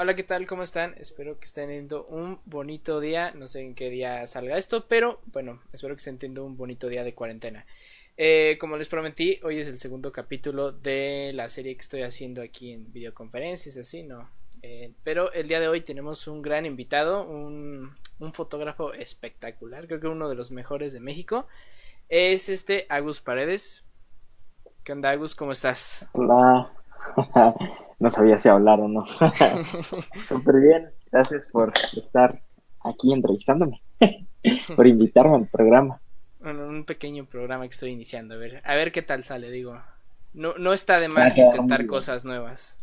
Hola, ¿qué tal? ¿Cómo están? Espero que estén teniendo un bonito día. No sé en qué día salga esto, pero bueno, espero que estén teniendo un bonito día de cuarentena. Eh, como les prometí, hoy es el segundo capítulo de la serie que estoy haciendo aquí en videoconferencias, así, ¿no? Eh, pero el día de hoy tenemos un gran invitado, un, un fotógrafo espectacular, creo que uno de los mejores de México. Es este Agus Paredes. ¿Qué onda, Agus? ¿Cómo estás? Hola. no sabía si hablar o no. Súper bien. Gracias por estar aquí entrevistándome. por invitarme al programa. Bueno, un pequeño programa que estoy iniciando. A ver, a ver qué tal sale, digo. No, no está de más intentar cosas nuevas.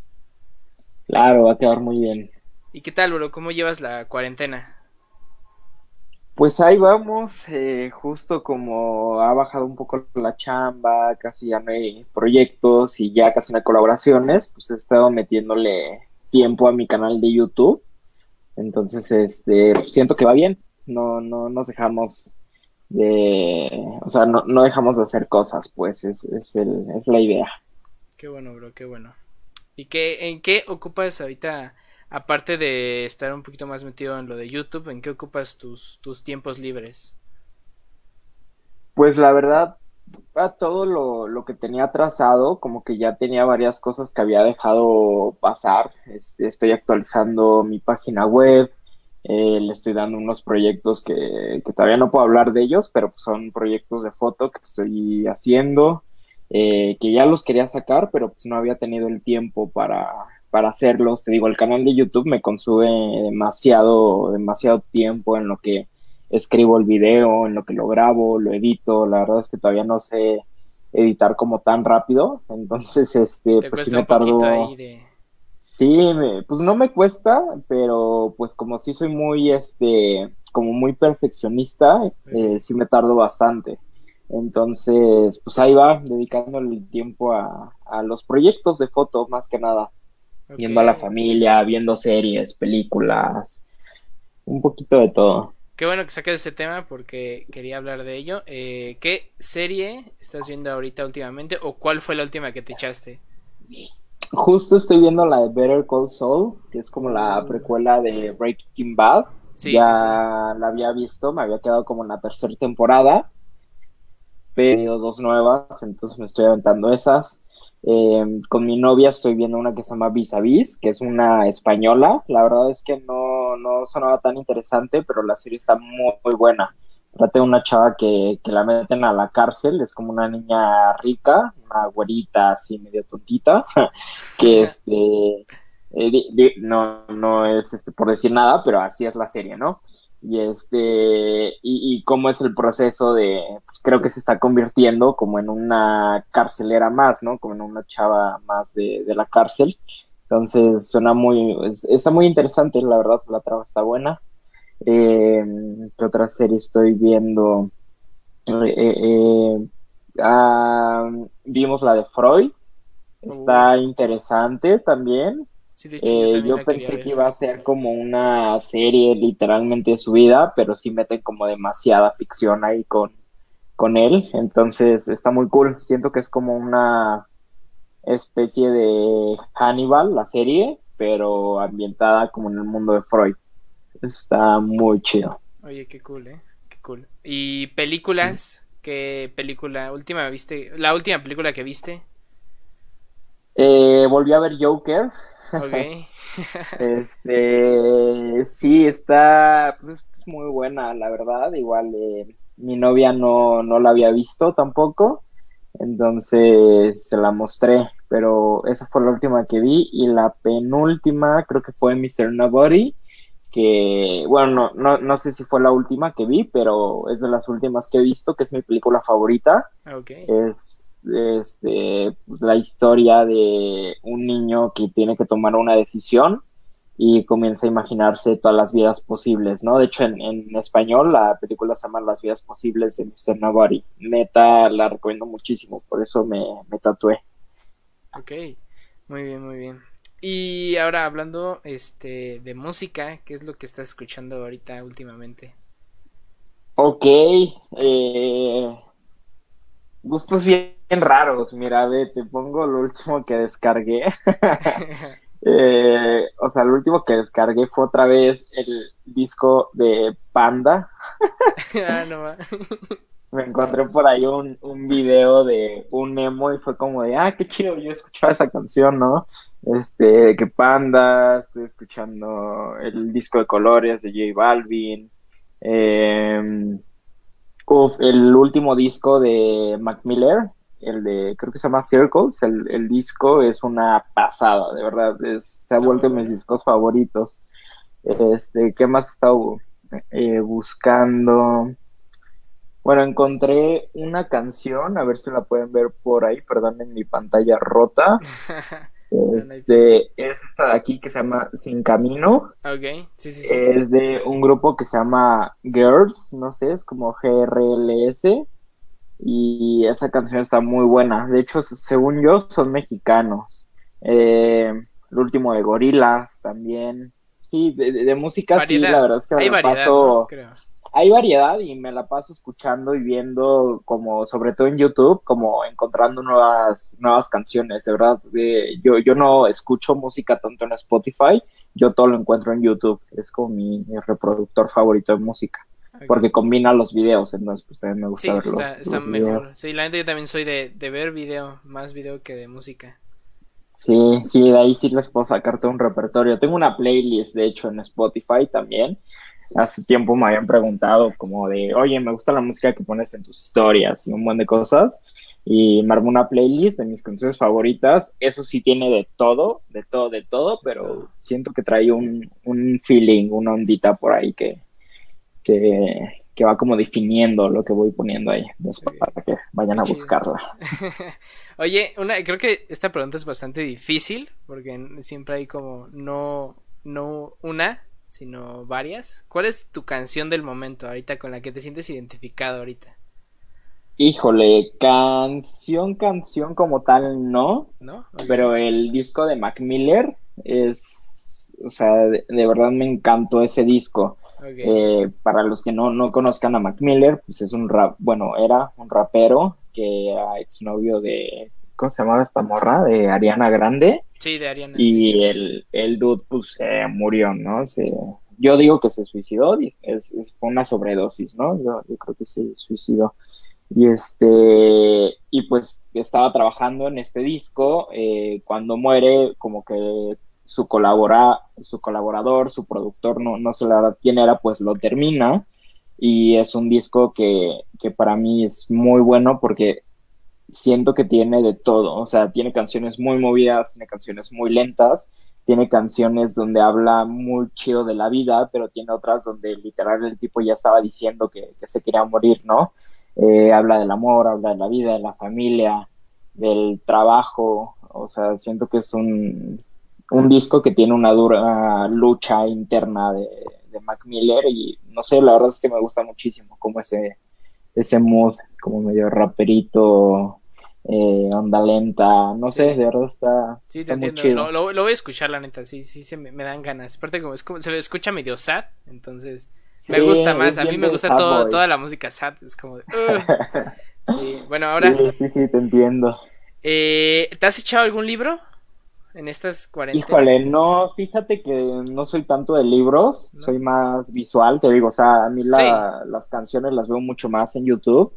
Claro, va a quedar muy bien. ¿Y qué tal, bro? ¿Cómo llevas la cuarentena? Pues ahí vamos, eh, justo como ha bajado un poco la chamba, casi ya no hay proyectos y ya casi no hay colaboraciones, pues he estado metiéndole tiempo a mi canal de YouTube. Entonces, este, siento que va bien, no, no nos dejamos de, o sea, no, no dejamos de hacer cosas, pues es, es, el, es la idea. Qué bueno, bro, qué bueno. ¿Y qué, en qué ocupas ahorita? Aparte de estar un poquito más metido en lo de YouTube, ¿en qué ocupas tus, tus tiempos libres? Pues la verdad, a todo lo, lo, que tenía trazado, como que ya tenía varias cosas que había dejado pasar. Este, estoy actualizando mi página web, eh, le estoy dando unos proyectos que, que, todavía no puedo hablar de ellos, pero son proyectos de foto que estoy haciendo, eh, que ya los quería sacar, pero pues no había tenido el tiempo para, para hacerlos. Te digo, el canal de YouTube me consume demasiado, demasiado tiempo en lo que escribo el video, en lo que lo grabo, lo edito. La verdad es que todavía no sé editar como tan rápido. Entonces, este, pues sí me tardo. Sí, pues no me cuesta, pero pues como sí soy muy, este, como muy perfeccionista, eh, sí me tardo bastante. Entonces, pues ahí va, dedicándole el tiempo a, a los proyectos de foto, más que nada viendo a la familia, viendo series, películas, un poquito de todo. Qué bueno que saques ese tema porque quería hablar de ello. Eh, ¿Qué serie estás viendo ahorita últimamente o cuál fue la última que te echaste? Justo estoy viendo la de Better Call Saul, que es como la mm. precuela de Breaking Bad. ya la había visto, me había quedado como en la tercera temporada, pero dos nuevas, entonces me estoy aventando esas. Eh, con mi novia estoy viendo una que se llama Vis a Vis, que es una española. La verdad es que no, no sonaba tan interesante, pero la serie está muy, muy buena. Trata de una chava que, que, la meten a la cárcel, es como una niña rica, una güerita así medio tontita, que este, eh, no, no es este, por decir nada, pero así es la serie, ¿no? Y este y, cómo es el proceso de pues creo que se está convirtiendo como en una carcelera más no como en una chava más de, la cárcel. Entonces suena muy está muy interesante la verdad la trama está buena. Eh, qué otra serie estoy viendo eh, eh, ah, vimos la de Freud. Está interesante también eh, yo, pensé que iba a ser como una serie literalmente su vida, pero sí meten como demasiada ficción ahí con, con él, entonces está muy cool. Siento que es como una especie de Hannibal, la serie, pero ambientada como en el mundo de Freud. Eso está muy chido. Oye, qué cool, ¿eh? Qué cool. ¿Y películas? ¿Qué película última viste? ¿La última película que viste? Eh, volví a ver Joker, Ok. este, sí, está, pues es muy buena, la verdad. Igual eh, mi novia no, no la había visto tampoco, entonces se la mostré, pero esa fue la última que vi y la penúltima creo que fue Mr. Nobody que, bueno, no, no, no, sé si fue la última que vi, pero es de las últimas que he visto, que es mi película favorita. Okay. Es este, la historia de un niño que tiene que tomar una decisión y comienza a imaginarse todas las vidas posibles, ¿no? De hecho, en, español la película se llama Las vidas posibles de Mr. Nobody. Neta, la recomiendo muchísimo, por eso me, me tatué. Ok, muy bien, muy bien. Y ahora hablando este, de música, ¿qué es lo que estás escuchando ahorita últimamente? Ok, eh, gustos bien raros. Mira, ve, te pongo lo último que descargué. Eh, o sea, lo último que descargué fue otra vez el disco de Panda. ah, no Me encontré por ahí un, un video de un emo y fue como de, ah, qué chido, yo escuchaba esa canción, ¿no? Este, que Panda, estoy escuchando el disco de colores de J Balvin. Eh, el último disco de Mac Miller, el de, creo que se llama Circles, el, disco es una pasada, de verdad, se ha vuelto mis discos favoritos. Este, ¿qué más he estado eh, buscando? Bueno, encontré una canción, a ver si la pueden ver por ahí, perdón, en mi pantalla rota. Este, es esta de aquí que se llama Sin Camino. Ok, sí, sí, sí. Es de un grupo que se llama Girls, no sé, es como GRLS. Y esa canción está muy buena. De hecho, según yo, son mexicanos. Eh, el último de Gorilas también. Sí, de, música sí, la verdad es que me paso hay variedad y me la paso escuchando y viendo como sobre todo en YouTube como encontrando nuevas nuevas canciones de verdad yo yo no escucho música tanto en Spotify yo todo lo encuentro en YouTube es como mi, reproductor favorito de música porque combina los videos entonces pues también me gusta sí, está, está mejor. sí la gente yo también soy de, de ver video más video que de música. Sí, sí, de ahí sí les puedo sacarte un repertorio. Tengo una playlist, de hecho, en Spotify también, hace tiempo me habían preguntado como de, oye, me gusta la música que pones en tus historias y un montón de cosas. Y me armó una playlist de mis canciones favoritas. Eso sí tiene de todo, de todo, de todo, pero siento que trae un, un feeling, una ondita por ahí que, que, que, va como definiendo lo que voy poniendo ahí, para que vayan a buscarla. Oye, una, creo que esta pregunta es bastante difícil, porque siempre hay como no, no una, sino varias. ¿Cuál es tu canción del momento ahorita con la que te sientes identificado ahorita? Híjole, canción, canción como tal no, ¿no? Pero el disco de Mac Miller es, o sea, de, verdad me encantó ese disco. Eh, para los que no, no conozcan a Mac Miller, pues es un rap, bueno, era un rapero que era exnovio de, ¿cómo se llamaba esta morra? De Ariana Grande. Sí, de Ariana. Y El, el dude, pues, se murió, ¿no? Se, yo digo que se suicidó, es, es fue una sobredosis, ¿no? Yo, yo, creo que se suicidó. Y este, y pues estaba trabajando en este disco, eh, cuando muere, como que su colabora, su colaborador, su productor, no, no sé la verdad quién era, pues lo termina. Y es un disco que, que para mí es muy bueno porque siento que tiene de todo, o sea, tiene canciones muy movidas, tiene canciones muy lentas, tiene canciones donde habla muy chido de la vida, pero tiene otras donde literal el tipo ya estaba diciendo que, se quería morir, ¿no? Eh, habla del amor, habla de la vida, de la familia, del trabajo, o sea, siento que es un, un disco que tiene una dura lucha interna de, de Mac Miller y no sé, la verdad es que me gusta muchísimo como ese, ese mood, como medio raperito, eh, onda lenta, no sé, de verdad está, sí, te muy chido. Lo, voy a escuchar, la neta, sí, sí, se me, dan ganas. Aparte, como, es como se escucha medio sad, entonces me gusta más. A mí me gusta todo, toda la música sad, es como. sí, bueno, ahora. Sí, sí, sí, te entiendo. Eh, ¿Te has echado algún libro? En estas cuarentenas? Híjole, no, fíjate que no soy tanto de libros, soy más visual, te digo, o sea, a mí las canciones las veo mucho más en YouTube.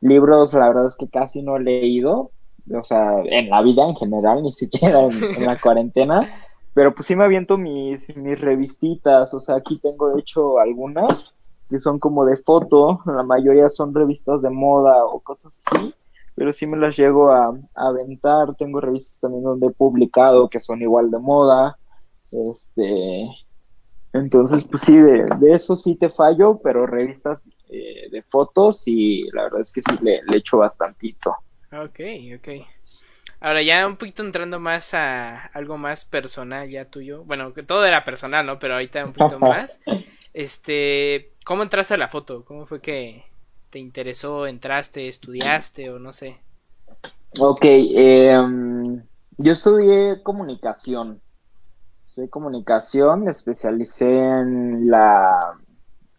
Libros, la verdad es que casi no he leído, o sea, en la vida en general, ni siquiera en, la cuarentena, pero pues sí me aviento mis, mis revistitas, o sea, aquí tengo de hecho algunas que son como de foto, la mayoría son revistas de moda o cosas así pero sí me las llego a, aventar. Tengo revistas también donde he publicado que son igual de moda. Este, entonces, pues sí, de, eso sí te fallo, pero revistas eh, de fotos y la verdad es que sí le, le echo bastantito. Ok, ok. Ahora ya un poquito entrando más a algo más personal ya tuyo. Bueno, que todo era personal, ¿no? Pero ahorita un poquito más. Este, ¿cómo entraste a la foto? ¿Cómo fue que, te interesó, entraste, estudiaste o no sé? Ok, em, yo estudié comunicación. Estudié comunicación, me especialicé en la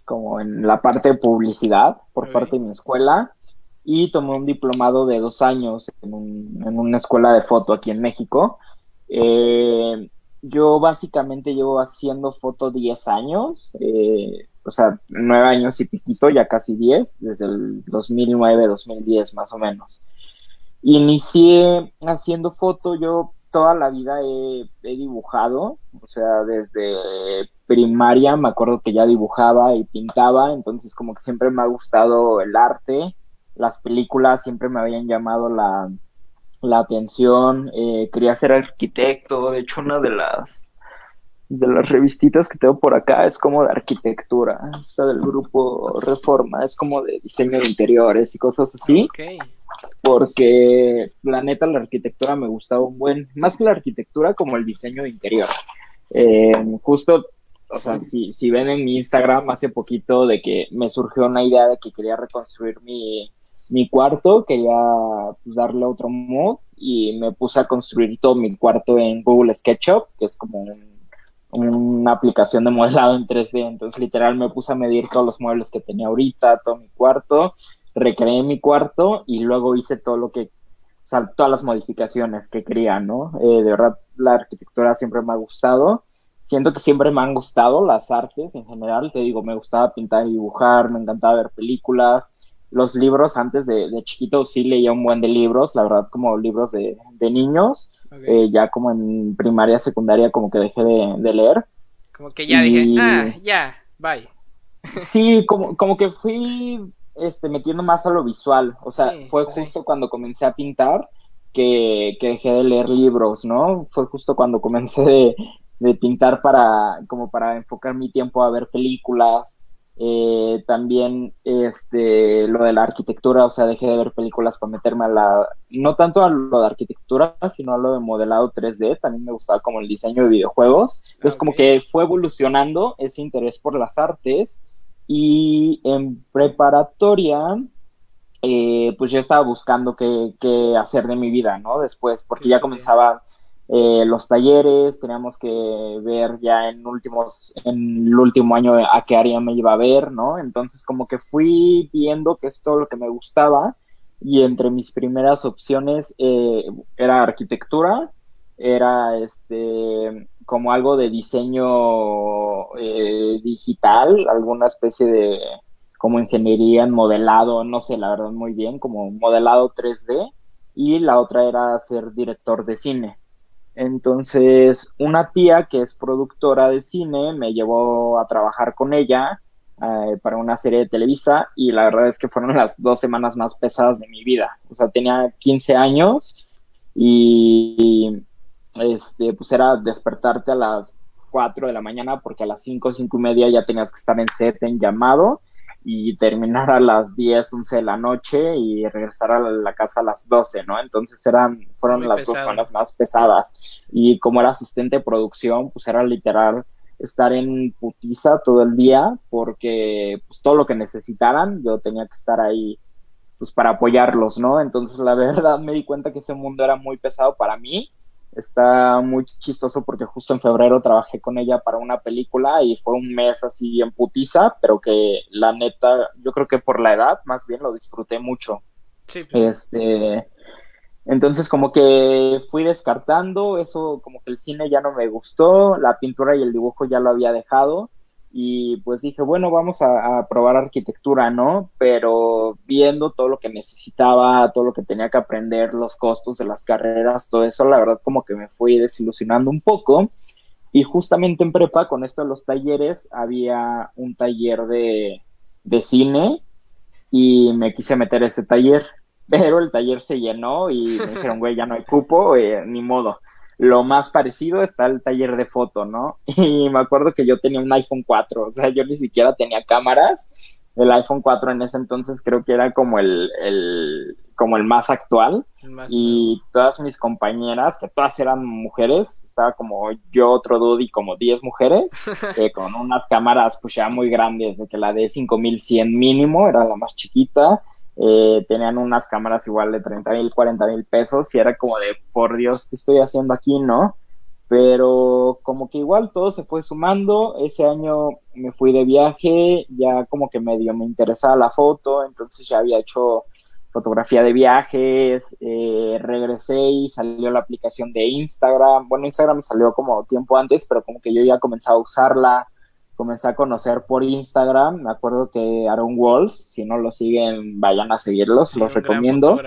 como en la parte de publicidad por parte de mi escuela y tomé un diplomado de dos años en, una escuela de foto aquí en México. Eh, yo básicamente llevo haciendo foto 10 años, eh, o sea, 9 años y piquito, ya casi 10, desde el 2009, 2010 más o menos. Inicié haciendo foto, yo toda la vida he, dibujado, o sea, desde primaria me acuerdo que ya dibujaba y pintaba, entonces como que siempre me ha gustado el arte, las películas siempre me habían llamado la, la atención, eh, quería ser arquitecto, de hecho una de las de las revistitas que tengo por acá es como de arquitectura, esta del grupo Reforma, es como de diseño de interiores y cosas así. Porque la neta la arquitectura me gustaba un buen, más que la arquitectura como el diseño de interior. Eh, justo, o sea, si, si ven en mi Instagram hace poquito de que me surgió una idea de que quería reconstruir mi, mi cuarto, quería pues, darle otro mod y me puse a construir todo mi cuarto en Google SketchUp, que es como una aplicación de modelado en 3D. Entonces, literal, me puse a medir todos los muebles que tenía ahorita, todo mi cuarto, recreé mi cuarto y luego hice todo lo que, o sea, todas las modificaciones que quería, ¿no? Eh, de verdad, la arquitectura siempre me ha gustado. Siento que siempre me han gustado las artes en general. Te digo, me gustaba pintar y dibujar, me encantaba ver películas los libros antes de, chiquito sí leía un buen de libros, la verdad como libros de, niños, eh, ya como en primaria, secundaria como que dejé de, leer. Como que ya dije, ah, ya, bye. Sí, como, como que fui este, metiendo más a lo visual, o sea, fue justo cuando comencé a pintar que, que, dejé de leer libros, ¿no? Fue justo cuando comencé de, de pintar para, como para enfocar mi tiempo a ver películas, eh, también este, lo de la arquitectura, o sea, dejé de ver películas para meterme a la, no tanto a lo de arquitectura, sino a lo de modelado 3D, también me gustaba como el diseño de videojuegos, entonces como que fue evolucionando ese interés por las artes y en preparatoria, eh, pues yo estaba buscando qué, qué, hacer de mi vida, ¿no? Después, porque ya comenzaba eh, los talleres, teníamos que ver ya en últimos, en el último año a qué área me iba a ver, ¿no? Entonces como que fui viendo que es todo lo que me gustaba y entre mis primeras opciones eh, era arquitectura, era este como algo de diseño eh, digital, alguna especie de como ingeniería en modelado, no sé la verdad muy bien, como modelado 3D y la otra era ser director de cine. Entonces, una tía que es productora de cine me llevó a trabajar con ella eh, para una serie de Televisa y la verdad es que fueron las dos semanas más pesadas de mi vida. O sea, tenía 15 años y, este, pues era despertarte a las 4 de la mañana porque a las 5, 5 y media ya tenías que estar en set en llamado y terminar a las 10, 11 de la noche y regresar a la casa a las 12, ¿no? Entonces eran, fueron las dos zonas más pesadas. Y como era asistente de producción, pues era literal estar en putiza todo el día porque pues todo lo que necesitaran yo tenía que estar ahí pues para apoyarlos, ¿no? Entonces la verdad me di cuenta que ese mundo era muy pesado para mí Está muy chistoso porque justo en febrero trabajé con ella para una película y fue un mes así en putiza, pero que la neta, yo creo que por la edad más bien lo disfruté mucho. Sí, pues este, entonces como que fui descartando, eso como que el cine ya no me gustó, la pintura y el dibujo ya lo había dejado y pues dije, bueno, vamos a, probar arquitectura, ¿no? Pero viendo todo lo que necesitaba, todo lo que tenía que aprender, los costos de las carreras, todo eso, la verdad como que me fui desilusionando un poco. Y justamente en prepa, con esto de los talleres, había un taller de, de cine y me quise meter a ese taller, pero el taller se llenó y me dijeron, güey, ya no hay cupo, eh, ni modo lo más parecido está el taller de foto, ¿no? Y me acuerdo que yo tenía un iPhone 4, o sea, yo ni siquiera tenía cámaras. El iPhone 4 en ese entonces creo que era como el, el como el más actual. y todas mis compañeras, que todas eran mujeres, estaba como yo, otro dude y como 10 mujeres, eh, con unas cámaras pues ya muy grandes, de que la de 5100 mínimo era la más chiquita eh, tenían unas cámaras igual de 30 mil, 40 mil pesos y era como de, por Dios, ¿qué estoy haciendo aquí, no? Pero como que igual todo se fue sumando, ese año me fui de viaje, ya como que medio me interesaba la foto, entonces ya había hecho fotografía de viajes, eh, regresé y salió la aplicación de Instagram. Bueno, Instagram salió como tiempo antes, pero como que yo ya comencé a usarla, comencé a conocer por Instagram. Me acuerdo que Aaron Walls, si no lo siguen, vayan a seguirlos, los recomiendo.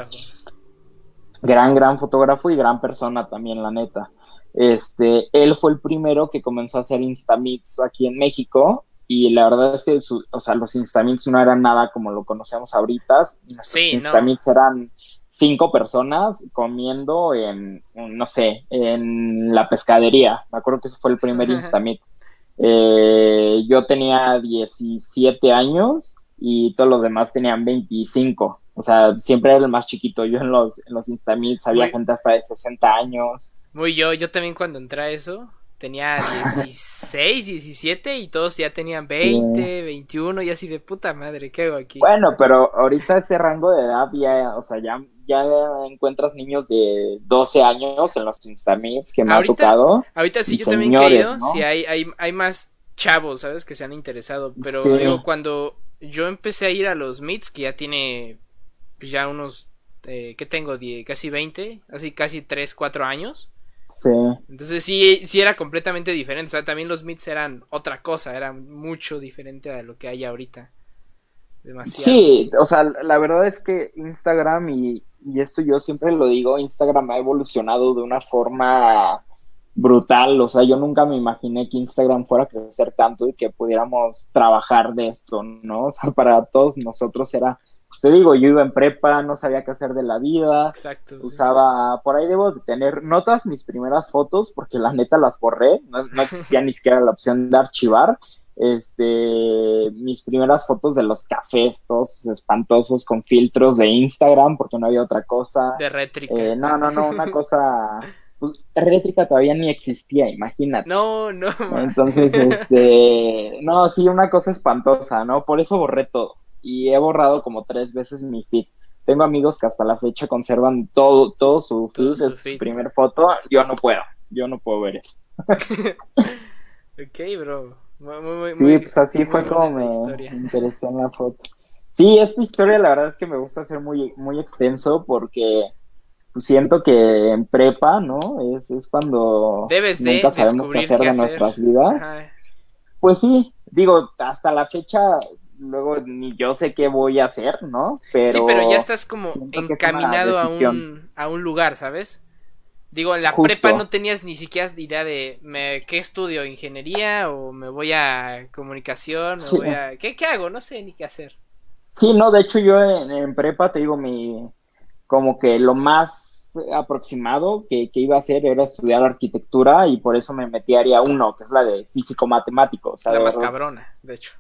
Gran, gran fotógrafo y gran persona también, la neta. Este, él fue el primero que comenzó a hacer Instamix aquí en México y la verdad es que o sea, los Instamix no eran nada como lo conocemos ahorita. Los sí, eran cinco personas comiendo en, no sé, en la pescadería. Me acuerdo que ese fue el primer Instamix. Eh, yo tenía 17 años y todos los demás tenían 25. O sea, siempre era el más chiquito. Yo en los, en los Instamix había gente hasta de 60 años. Muy yo, yo también cuando entré a eso tenía 16, 17 y todos ya tenían 20, 21 y así de puta madre, ¿qué hago aquí? Bueno, pero ahorita ese rango de edad ya, o sea, ya, ya encuentras niños de 12 años en los Instamits que me ha tocado. Ahorita sí, yo también he ido, sí, hay, hay, hay más chavos, ¿sabes? Que se han interesado, pero digo, cuando yo empecé a ir a los Meets, que ya tiene pues, ya unos, eh, ¿qué tengo? casi 20, así casi 3, 4 años Sí. Entonces sí, sí era completamente diferente. O sea, también los mids eran otra cosa, eran mucho diferente a lo que hay ahorita. Demasiado. Sí, o sea, la verdad es que Instagram, y, y esto yo siempre lo digo, Instagram ha evolucionado de una forma brutal. O sea, yo nunca me imaginé que Instagram fuera a crecer tanto y que pudiéramos trabajar de esto, ¿no? O sea, para todos nosotros era pues te digo, yo iba en prepa, no sabía qué hacer de la vida. Exacto. Usaba, por ahí debo de tener notas mis primeras fotos, porque la neta las borré, no, existía ni siquiera la opción de archivar. Este, mis primeras fotos de los cafés, todos espantosos con filtros de Instagram, porque no había otra cosa. De rétrica. Eh, no, no, no, una cosa. Pues, rétrica todavía ni existía, imagínate. No, no. Entonces, este, no, sí, una cosa espantosa, ¿no? Por eso borré todo y he borrado como tres veces mi feed. Tengo amigos que hasta la fecha conservan todo, todo su feed, su, su primer foto. Yo no puedo, yo no puedo ver eso. ok, bro. Muy, sí, pues así fue como me interesé en la foto. Sí, esta historia la verdad es que me gusta hacer muy, muy extenso porque pues, siento que en prepa, ¿no? Es, es cuando Debes nunca sabemos qué hacer de nuestras vidas. Pues sí, digo, hasta la fecha luego ni yo sé qué voy a hacer, ¿no? Pero sí, pero ya estás como encaminado a un, a un lugar, ¿sabes? Digo, en la prepa no tenías ni siquiera idea de me, qué estudio, ingeniería o me voy a comunicación, me voy a... ¿Qué, ¿Qué, hago? No sé ni qué hacer. Sí, no, de hecho yo en, prepa te digo mi, como que lo más aproximado que, que, iba a hacer era estudiar arquitectura y por eso me metí a área 1, que es la de físico-matemático. O sea, la más cabrona, de hecho.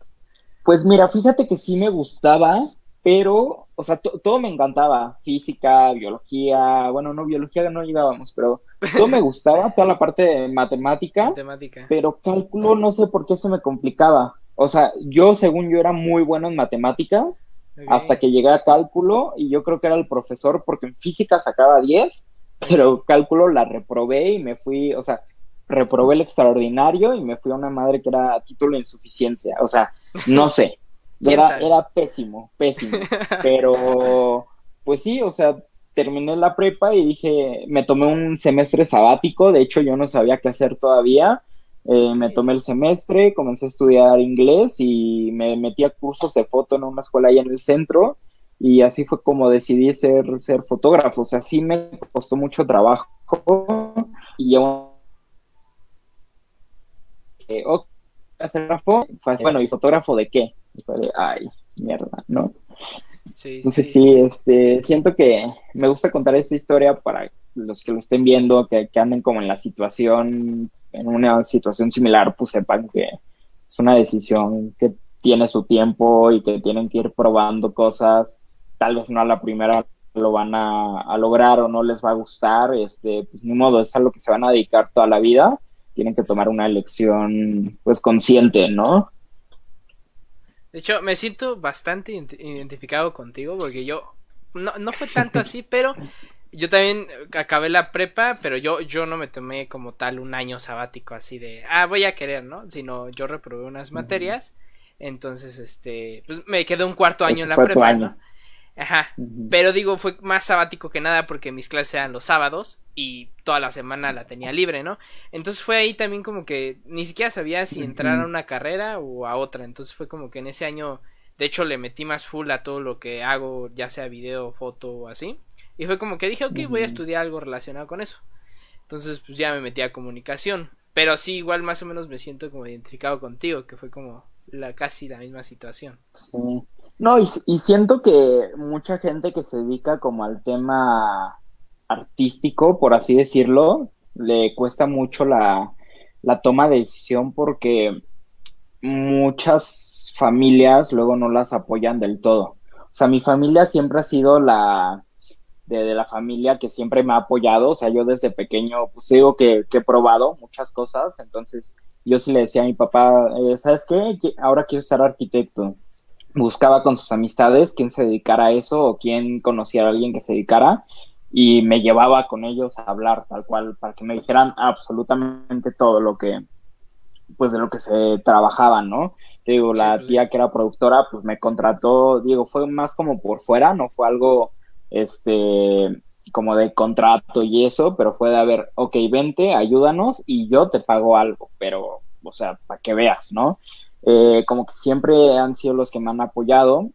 Pues mira, fíjate que sí me gustaba, pero, o sea, todo me encantaba, física, biología, bueno, no, biología no llegábamos, pero todo me gustaba, toda la parte de matemática, matemática, pero cálculo no sé por qué se me complicaba. O sea, yo según yo era muy bueno en matemáticas, hasta que llegué a cálculo y yo creo que era el profesor porque en física sacaba 10, pero cálculo la reprobé y me fui, o sea, reprobé el extraordinario y me fui a una madre que era título de insuficiencia, o sea, no sé. Era, era pésimo, pésimo. Pero, pues sí, o sea, terminé la prepa y dije, me tomé un semestre sabático, de hecho yo no sabía qué hacer todavía. Eh, me tomé el semestre, comencé a estudiar inglés y me metí a cursos de foto en una escuela ahí en el centro y así fue como decidí ser, ser fotógrafo. O sea, sí me costó mucho trabajo y aún... Eh, fotógrafo, bueno, ¿y fotógrafo de qué? Ay, mierda, ¿no? Sí, Entonces sí. este, siento que me gusta contar esta historia para los que lo estén viendo, que, que anden como en la situación, en una situación similar, pues sepan que es una decisión que tiene su tiempo y que tienen que ir probando cosas, tal vez no a la primera lo van a, a lograr o no les va a gustar, este, pues ni modo, es algo que se van a dedicar toda la vida tienen que tomar una elección pues consciente, ¿no? De hecho, me siento bastante identificado contigo porque yo no, no fue tanto así, pero yo también acabé la prepa, pero yo, yo no me tomé como tal un año sabático así de, ah, voy a querer, ¿no? Sino yo reprobé unas materias, entonces, este, pues me quedé un cuarto año en la prepa, ¿no? Ajá. Pero digo, fue más sabático que nada porque mis clases eran los sábados y toda la semana la tenía libre, ¿no? Entonces fue ahí también como que ni siquiera sabía si entrar a una carrera o a otra. Entonces fue como que en ese año, de hecho, le metí más full a todo lo que hago, ya sea video, foto o así. Y fue como que dije, ok, voy a estudiar algo relacionado con eso. Entonces, pues ya me metí a comunicación. Pero sí, igual más o menos me siento como identificado contigo, que fue como la casi la misma situación. Sí. No, y, siento que mucha gente que se dedica como al tema artístico, por así decirlo, le cuesta mucho la, la toma de decisión porque muchas familias luego no las apoyan del todo. O sea, mi familia siempre ha sido la de, la familia que siempre me ha apoyado. O sea, yo desde pequeño, pues digo que, he probado muchas cosas. Entonces, yo sí le decía a mi papá, eh, ¿sabes qué? Ahora quiero ser arquitecto buscaba con sus amistades quién se dedicara a eso o quién conocía a alguien que se dedicara y me llevaba con ellos a hablar tal cual para que me dijeran absolutamente todo lo que pues de lo que se trabajaba, ¿no? digo, la pues tía que era productora pues me contrató, digo, fue más como por fuera, no fue algo este como de contrato y eso, pero fue de a ver, ok, vente, ayúdanos y yo te pago algo, pero, o sea, para que veas, ¿no? Eh, como que siempre han sido los que me han apoyado.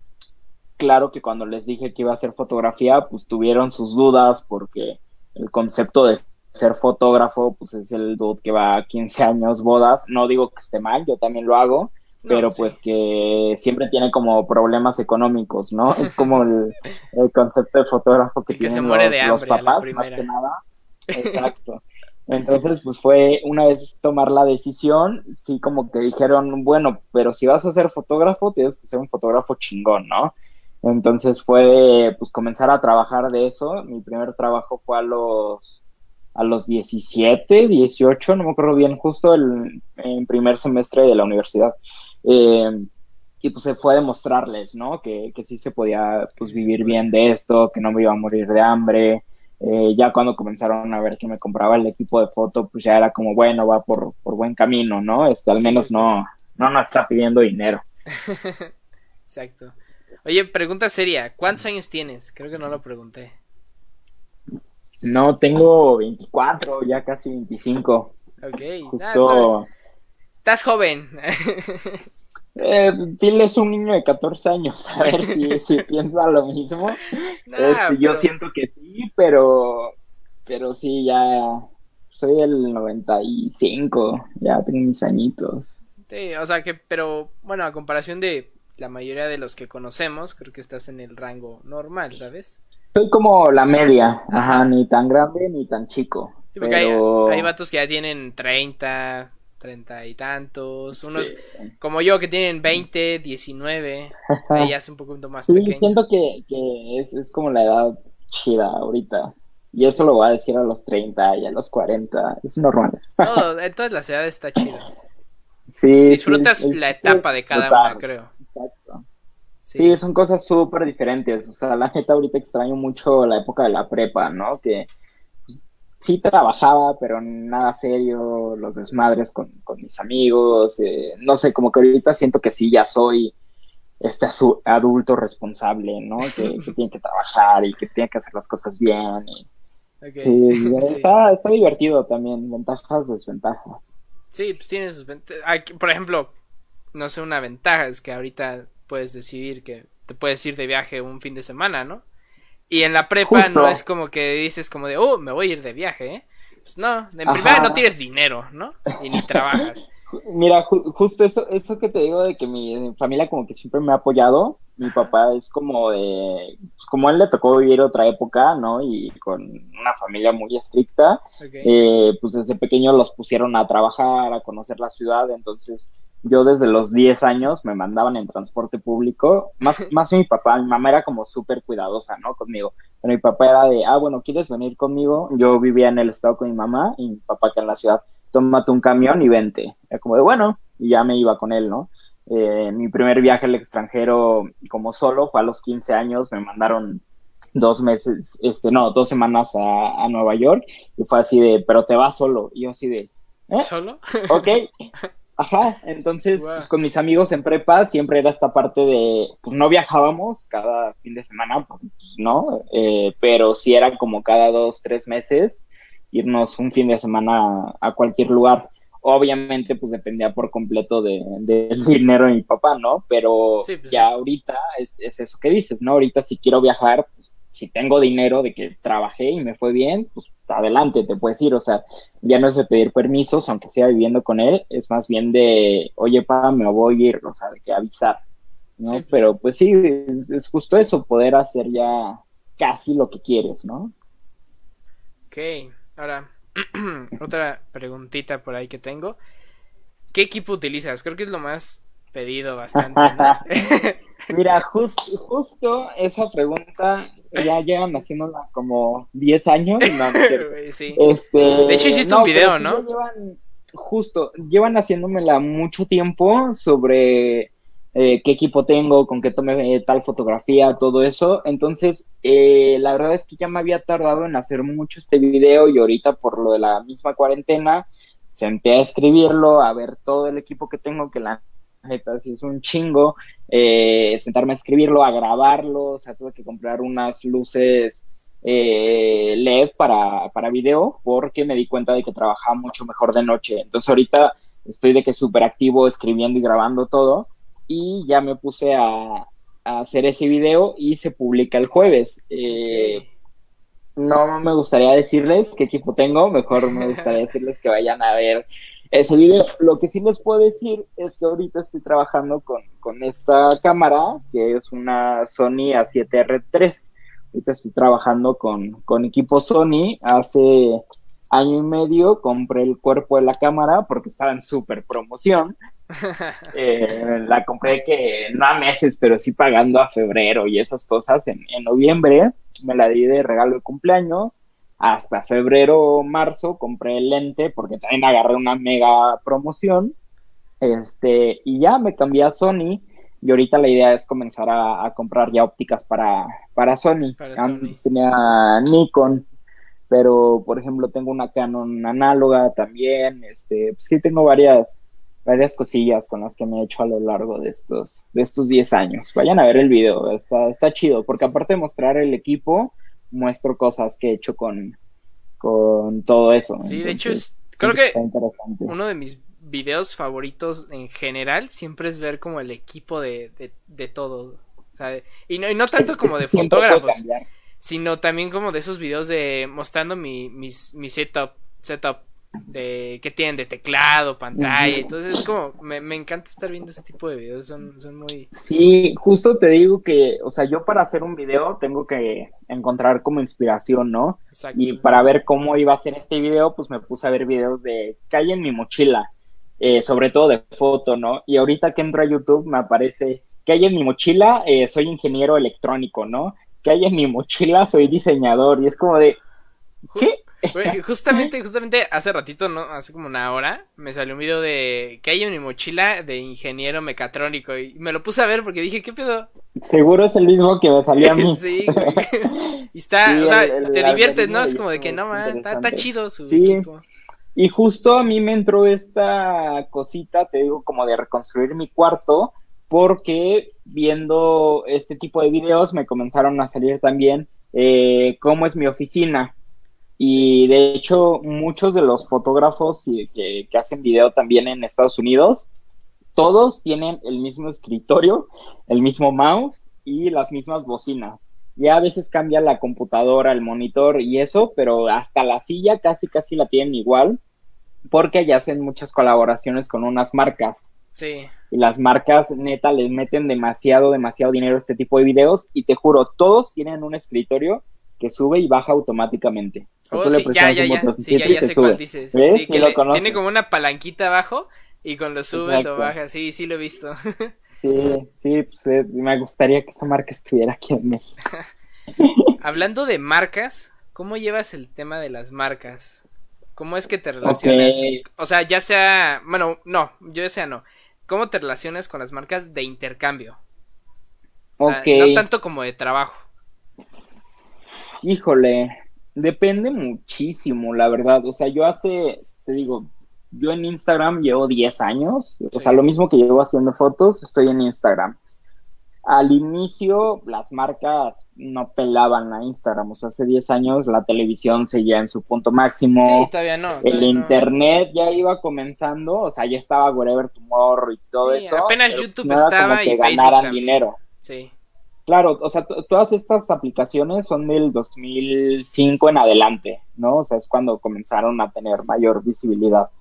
Claro que cuando les dije que iba a hacer fotografía, pues tuvieron sus dudas porque el concepto de ser fotógrafo, pues es el dude que va a 15 años bodas. No digo que esté mal, yo también lo hago, pero pues que siempre tiene como problemas económicos, ¿no? Es como el, concepto de fotógrafo que, tienen los, papás, más que nada. Exacto. Entonces, pues fue una vez tomar la decisión, sí como que dijeron, bueno, pero si vas a ser fotógrafo, tienes que ser un fotógrafo chingón, ¿no? Entonces fue, pues comenzar a trabajar de eso. Mi primer trabajo fue a los, a los 17, 18, no me acuerdo bien, justo el, en primer semestre de la universidad. Eh, y pues se fue a demostrarles, ¿no? Que, que sí se podía, pues, vivir bien de esto, que no me iba a morir de hambre, eh, ya cuando comenzaron a ver que me compraba el equipo de foto, pues ya era como, bueno, va por, buen camino, ¿no? Este, al menos no, no nos está pidiendo dinero. Exacto. Oye, pregunta seria, ¿cuántos años tienes? Creo que no lo pregunté. No, tengo 24, ya casi 25. Ok. Justo... estás joven. Eh, es un niño de 14 años, a ver si, piensa lo mismo. Este, yo siento que sí, pero, pero sí, ya soy del 95, ya tengo mis añitos. Sí, o sea que, pero bueno, a comparación de la mayoría de los que conocemos, creo que estás en el rango normal, ¿sabes? Soy como la media, ajá, ni tan grande ni tan chico. porque hay, hay vatos que ya tienen 30, treinta y tantos, unos como yo que tienen veinte, diecinueve, ella es un poco más sí, siento que, que es, es, como la edad chida ahorita. Y eso lo voy a decir a los treinta y a los cuarenta, es normal. En todas las edades está chido. Sí. Disfrutas la etapa de cada una, creo. Exacto. Sí, son cosas súper diferentes. O sea, la neta ahorita extraño mucho la época de la prepa, ¿no? Que sí trabajaba, pero nada serio, los desmadres con, mis amigos, eh, no sé, como que ahorita siento que sí, ya soy este adulto responsable, ¿no? Que, tiene que trabajar y que tiene que hacer las cosas bien. Y, Está, está divertido también, ventajas, desventajas. Sí, pues tiene sus ventajas. Por ejemplo, no sé, una ventaja es que ahorita puedes decidir que te puedes ir de viaje un fin de semana, ¿no? Y en la prepa no es como que dices como de, oh, me voy a ir de viaje, ¿eh? Pues no, en primera no tienes dinero, ¿no? Y ni trabajas. Mira, justo eso, eso que te digo de que mi familia como que siempre me ha apoyado, mi papá es como de, pues como a él le tocó vivir otra época, ¿no? Y con una familia muy estricta, eh, pues desde pequeño los pusieron a trabajar, a conocer la ciudad, entonces yo desde los 10 años me mandaban en transporte público, más, más mi papá, mi mamá era como súper cuidadosa, ¿no? Conmigo, pero mi papá era de, ah, bueno, ¿quieres venir conmigo? Yo vivía en el estado con mi mamá y mi papá que en la ciudad, tómate un camión y vente. Era como de, bueno, y ya me iba con él, ¿no? Eh, mi primer viaje al extranjero como solo fue a los 15 años, me mandaron dos meses, este, no, dos semanas a, Nueva York y fue así de, pero te vas solo, y yo así de, ¿eh? ¿Solo? Ok, Ajá, entonces pues, con mis amigos en prepa siempre era esta parte de, pues no viajábamos cada fin de semana, pues no, eh, pero sí era como cada dos, tres meses irnos un fin de semana a cualquier lugar. Obviamente, pues dependía por completo del de, dinero de mi papá, ¿no? Pero pues, ya ahorita es, es, eso que dices, ¿no? Ahorita si quiero viajar, pues si tengo dinero de que trabajé y me fue bien, pues adelante, te puedes ir. O sea, ya no es de pedir permisos, aunque sea viviendo con él, es más bien de, oye, pa, me voy a ir, o sea, de que avisar. ¿no? Pues. Pero pues sí, es, justo eso, poder hacer ya casi lo que quieres, ¿no? Ok, ahora, otra preguntita por ahí que tengo. ¿Qué equipo utilizas? Creo que es lo más pedido bastante. Mira, justo esa pregunta ya llevan haciéndola como 10 años. sí. este, de hecho, hiciste un video, ¿no? Llevan, justo, llevan haciéndomela mucho tiempo sobre eh, qué equipo tengo, con qué tome eh, tal fotografía, todo eso. Entonces, eh, la verdad es que ya me había tardado en hacer mucho este video y ahorita por lo de la misma cuarentena, senté a escribirlo, a ver todo el equipo que tengo, que la neta, sí es un chingo, eh, sentarme a escribirlo, a grabarlo, o sea, tuve que comprar unas luces eh, LED para, para video porque me di cuenta de que trabajaba mucho mejor de noche. Entonces ahorita estoy de que súper activo escribiendo y grabando todo y ya me puse a, hacer ese video y se publica el jueves. Eh, no me gustaría decirles qué equipo tengo, mejor me gustaría decirles que vayan a ver ese video. Lo que sí les puedo decir es que ahorita estoy trabajando con, con esta cámara, que es una Sony A7R3. Ahorita estoy trabajando con, con equipo Sony. Hace año y medio compré el cuerpo de la cámara porque estaba en súper promoción. Eh, la compré que no a meses, pero sí pagando a febrero y esas cosas en, en noviembre. Me la di de regalo de cumpleaños hasta febrero o marzo compré el lente porque también agarré una mega promoción. Este, y ya me cambié a Sony. Y ahorita la idea es comenzar a, comprar ya ópticas para, para Sony. Antes tenía Nikon, pero por ejemplo tengo una Canon análoga también. Este, sí tengo varias, varias cosillas con las que me he hecho a lo largo de estos, de estos 10 años. Vayan a ver el video, está, está chido, porque aparte de mostrar el equipo, muestro cosas que he hecho con, con todo eso. Sí, de hecho, es, creo que uno de mis videos favoritos en general siempre es ver como el equipo de, de, de todo. O sea, y, no, y no tanto como de fotógrafos, sino también como de esos videos de mostrando mi, mis, mi setup, setup de que tienen de teclado, pantalla, entonces es como, me, encanta estar viendo ese tipo de videos, son, son muy... Sí, justo te digo que, o sea, yo para hacer un video tengo que encontrar como inspiración, ¿no? Exacto. Y para ver cómo iba a ser este video, pues me puse a ver videos de qué hay en mi mochila, eh, sobre todo de foto, ¿no? Y ahorita que entro a YouTube me aparece qué hay en mi mochila, eh, soy ingeniero electrónico, ¿no? ¿Qué hay en mi mochila? Soy diseñador y es como de... ¿Qué? justamente, justamente hace ratito, ¿no? Hace como una hora, me salió un video de que hay en mi mochila de ingeniero mecatrónico y me lo puse a ver porque dije, ¿qué pedo? Seguro es el mismo que me salía a mí. sí, Y está, o sea, te diviertes, ¿no? Es como de que no, man, está, chido su equipo. Y justo a mí me entró esta cosita, te digo, como de reconstruir mi cuarto, porque viendo este tipo de videos me comenzaron a salir también eh, cómo es mi oficina y de hecho, muchos de los fotógrafos que, que, hacen video también en Estados Unidos, todos tienen el mismo escritorio, el mismo mouse y las mismas bocinas. Ya a veces cambia la computadora, el monitor y eso, pero hasta la silla casi casi la tienen igual, porque ya hacen muchas colaboraciones con unas marcas. Sí. Y las marcas neta les meten demasiado, demasiado dinero a este tipo de videos y te juro, todos tienen un escritorio que sube y baja automáticamente. Oh, sí, ya, ya, ya. Sí, ya, ya sé cuál dices. Sí, que le, tiene como una palanquita abajo y cuando sube lo baja. Sí, sí lo he visto. sí, sí, pues eh, me gustaría que esa marca estuviera aquí en México. Hablando de marcas, ¿cómo llevas el tema de las marcas? ¿Cómo es que te relacionas? O sea, ya sea, bueno, no, yo ya sea no. ¿Cómo te relacionas con las marcas de intercambio? O sea, no tanto como de trabajo. Híjole, depende muchísimo, la verdad. O sea, yo hace, te digo, yo en Instagram llevo 10 años, o sea, lo mismo que llevo haciendo fotos, estoy en Instagram. Al inicio las marcas no pelaban a Instagram, o sea, hace 10 años la televisión seguía en su punto máximo. Sí, todavía no. el internet ya iba comenzando, o sea, ya estaba Wherever Tomorrow y todo eso. Apenas YouTube estaba y ganaran dinero. Sí. Claro, o sea, todas estas aplicaciones son del 2005 en adelante, ¿no? O sea, es cuando comenzaron a tener mayor visibilidad.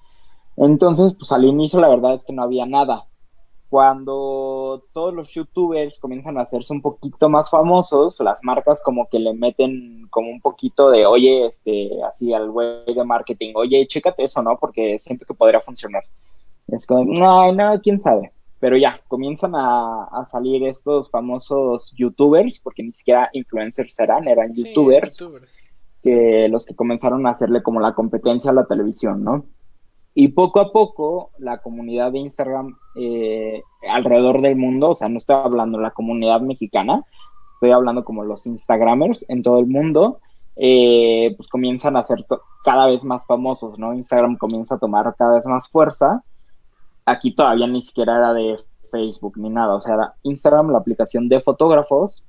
Entonces, pues al inicio la verdad es que no había nada. Cuando todos los youtubers comienzan a hacerse un poquito más famosos, las marcas como que le meten como un poquito de, oye, este, así al web de marketing, oye, chécate eso, ¿no? Porque siento que podría funcionar. Es como, no, no, quién sabe. Pero ya, comienzan a, salir estos famosos youtubers, porque ni siquiera influencers eran, eran youtubers, que los que comenzaron a hacerle como la competencia a la televisión, ¿no? Y poco a poco la comunidad de Instagram eh, alrededor del mundo, o sea, no estoy hablando la comunidad mexicana, estoy hablando como los Instagramers en todo el mundo, eh, pues comienzan a ser cada vez más famosos, ¿no? Instagram comienza a tomar cada vez más fuerza aquí todavía ni siquiera era de Facebook ni nada, o sea, era Instagram, la aplicación de fotógrafos,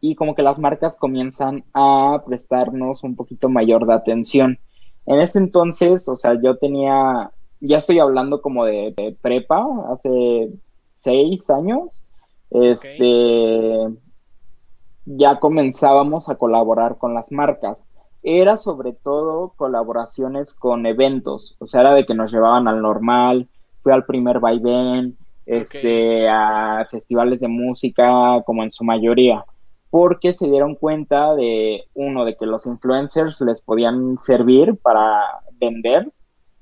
y como que las marcas comienzan a prestarnos un poquito mayor de atención. En ese entonces, o sea, yo tenía, ya estoy hablando como de, prepa, hace seis años, este, ya comenzábamos a colaborar con las marcas. Era sobre todo colaboraciones con eventos, o sea, era de que nos llevaban al normal, fui al primer vaivén, este, a festivales de música, como en su mayoría, porque se dieron cuenta de, uno, de que los influencers les podían servir para vender.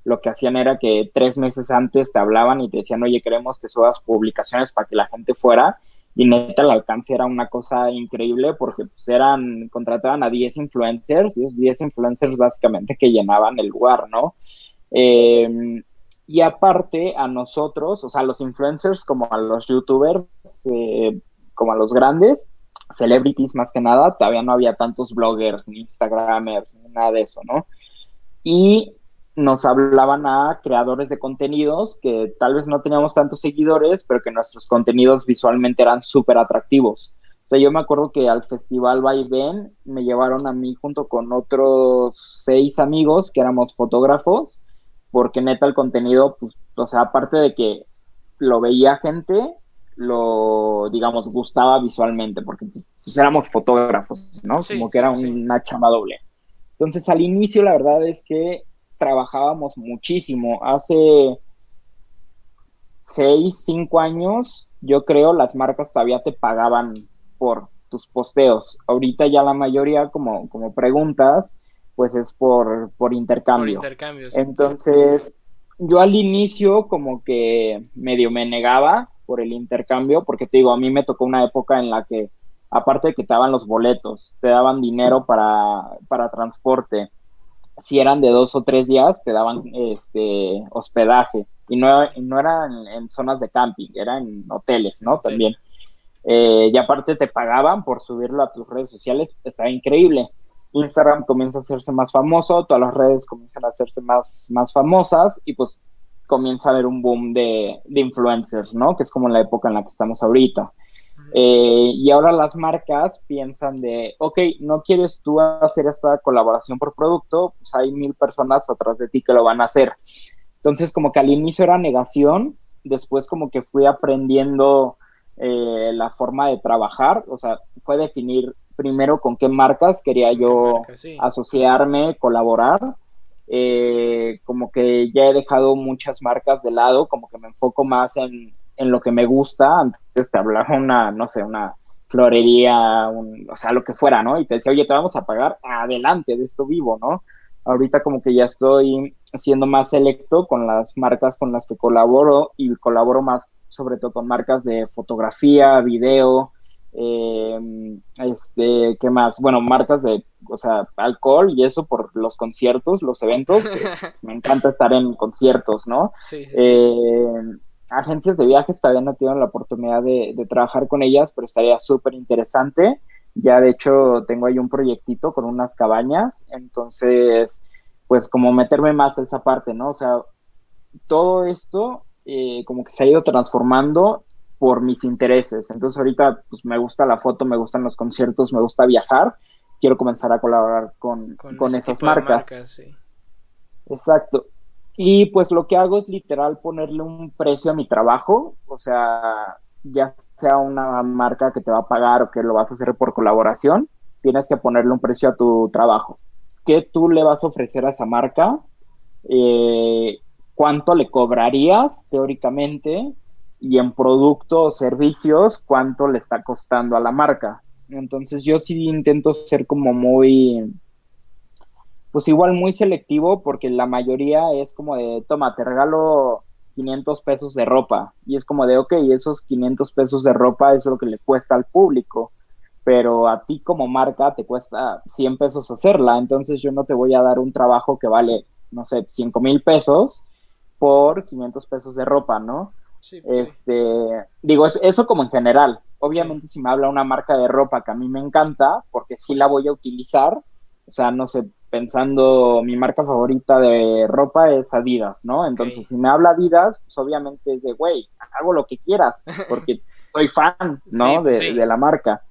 Lo que hacían era que tres meses antes te hablaban y te decían, oye, queremos que subas publicaciones para que la gente fuera. Y neta, el alcance era una cosa increíble porque pues eran, contrataban a 10 influencers y esos 10 influencers básicamente que llenaban el lugar, ¿no? Eh, y aparte a nosotros, o sea, a los influencers como a los youtubers, eh, como a los grandes, celebrities más que nada, todavía no había tantos bloggers, ni instagramers, ni nada de eso, ¿no? Y nos hablaban a creadores de contenidos que tal vez no teníamos tantos seguidores, pero que nuestros contenidos visualmente eran súper atractivos. O sea, yo me acuerdo que al festival Vaivén me llevaron a mí junto con otros seis amigos que éramos fotógrafos porque neta el contenido, pues, o sea, aparte de que lo veía gente, lo, digamos, gustaba visualmente, porque pues, éramos fotógrafos, ¿no? Como que era una chamba doble. Entonces, al inicio, la verdad es que trabajábamos muchísimo. Hace seis, cinco años, yo creo, las marcas todavía te pagaban por tus posteos. Ahorita ya la mayoría, como, como preguntas, pues es por, por intercambio. Entonces, yo al inicio como que medio me negaba por el intercambio, porque te digo, a mí me tocó una época en la que, aparte de que te daban los boletos, te daban dinero para, para transporte, si eran de dos o tres días, te daban este hospedaje. Y no, no eran en, zonas de camping, eran en hoteles, ¿no? También. Eh, y aparte te pagaban por subirlo a tus redes sociales, estaba increíble. Instagram comienza a hacerse más famoso, todas las redes comienzan a hacerse más, más famosas y pues comienza a haber un boom de, influencers, ¿no? Que es como la época en la que estamos ahorita. Eh, y ahora las marcas piensan de, ok, no quieres tú hacer esta colaboración por producto, pues hay mil personas atrás de ti que lo van a hacer. Entonces, como que al inicio era negación, después como que fui aprendiendo eh, la forma de trabajar, o sea, fue definir primero con qué marcas quería yo asociarme, colaborar. Eh, como que ya he dejado muchas marcas de lado, como que me enfoco más en, lo que me gusta. Antes te hablaba una, no sé, una florería, o sea, lo que fuera, ¿no? Y te decía, oye, te vamos a pagar adelante de esto vivo, ¿no? Ahorita como que ya estoy siendo más selecto con las marcas con las que colaboro y colaboro más sobre todo con marcas de fotografía, video, eh, este, ¿qué más? Bueno, marcas de, o sea, alcohol y eso por los conciertos, los eventos. me encanta estar en conciertos, ¿no? Sí, sí, eh, agencias de viajes todavía no tengo la oportunidad de, trabajar con ellas, pero estaría súper interesante. Ya de hecho tengo ahí un proyectito con unas cabañas, entonces, pues como meterme más a esa parte, ¿no? O sea, todo esto eh, como que se ha ido transformando por mis intereses. Entonces ahorita pues me gusta la foto, me gustan los conciertos, me gusta viajar. Quiero comenzar a colaborar con, con, esas marcas. Exacto. Y pues lo que hago es literal ponerle un precio a mi trabajo, o sea, ya sea una marca que te va a pagar o que lo vas a hacer por colaboración, tienes que ponerle un precio a tu trabajo. ¿Qué tú le vas a ofrecer a esa marca? Eh, ¿Cuánto le cobrarías teóricamente? Y en producto o servicios, ¿cuánto le está costando a la marca? Entonces yo sí intento ser como muy, pues igual muy selectivo porque la mayoría es como de, toma, te regalo 500 pesos de ropa. Y es como de, ok, esos 500 pesos de ropa es lo que le cuesta al público, pero a ti como marca te cuesta 100 pesos hacerla, entonces yo no te voy a dar un trabajo que vale, no sé, 5 mil pesos por 500 pesos de ropa, ¿no? Sí, pues este, digo, eso como en general. Obviamente si me habla una marca de ropa que a mí me encanta, porque sí la voy a utilizar, o sea, no sé, pensando, mi marca favorita de ropa es Adidas, ¿no? Entonces, si me habla Adidas, pues obviamente es de, güey, hago lo que quieras, porque soy fan, ¿no? de, la marca.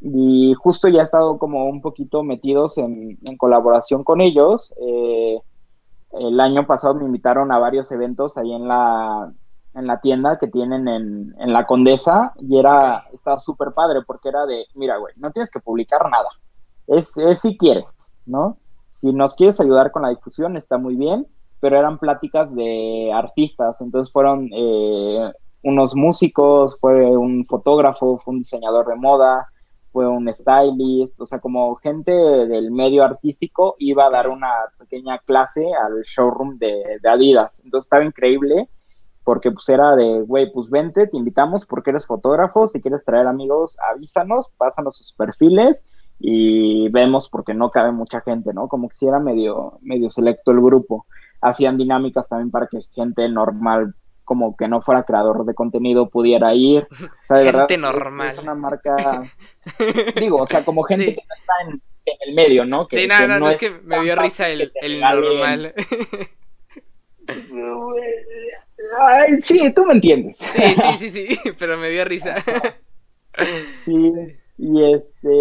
Y justo ya he estado como un poquito metidos en, colaboración con ellos. Eh, el año pasado me invitaron a varios eventos ahí en la, en la tienda que tienen en, en la Condesa y era, estaba súper padre porque era de, mira, güey, no tienes que publicar nada. Es, es si quieres, ¿no? Si nos quieres ayudar con la difusión, está muy bien, pero eran pláticas de artistas, entonces fueron eh, unos músicos, fue un fotógrafo, fue un diseñador de moda, fue un stylist, o sea, como gente del medio artístico iba a dar una pequeña clase al showroom de, de Adidas. Entonces estaba increíble porque pues era de, güey, pues vente, te invitamos porque eres fotógrafo, si quieres traer amigos, avísanos, pásanos sus perfiles y vemos porque no cabe mucha gente, ¿no? Como que si era medio, medio selecto el grupo. Hacían dinámicas también para que gente normal, como que no fuera creador de contenido, pudiera ir. O sea, gente normal. Es, una marca, digo, o sea, como gente que no está en, el medio, ¿no? sí, nada, no, es que me dio risa el, el normal. Ay, sí, tú me entiendes. Sí, sí, sí, sí, pero me dio risa. Sí, y este,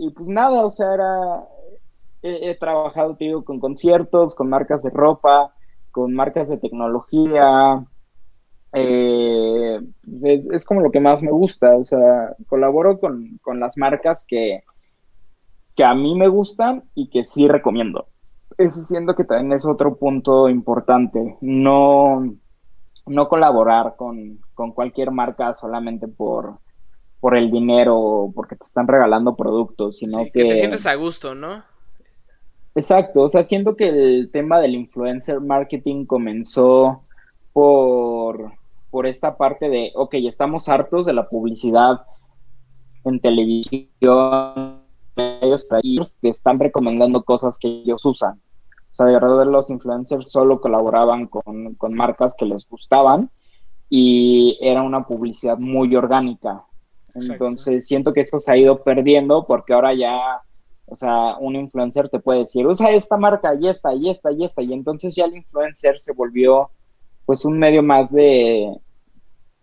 y pues nada, o sea, era, he, trabajado, te digo, con conciertos, con marcas de ropa, con marcas de tecnología, eh, es, como lo que más me gusta, o sea, colaboro con, con, las marcas que, que a mí me gustan y que sí recomiendo. Eso siento que también es otro punto importante, no, no colaborar con, con cualquier marca solamente por, por el dinero o porque te están regalando productos, sino que... Que te sientes a gusto, ¿no? Exacto, o sea, siento que el tema del influencer marketing comenzó por, por esta parte de, ok, estamos hartos de la publicidad en televisión, ellos que están recomendando cosas que ellos usan. O sea, de verdad los influencers solo colaboraban con, con marcas que les gustaban y era una publicidad muy orgánica. Entonces siento que eso se ha ido perdiendo porque ahora ya, o sea, un influencer te puede decir, usa esta marca y esta y esta y esta. Y entonces ya el influencer se volvió pues un medio más de,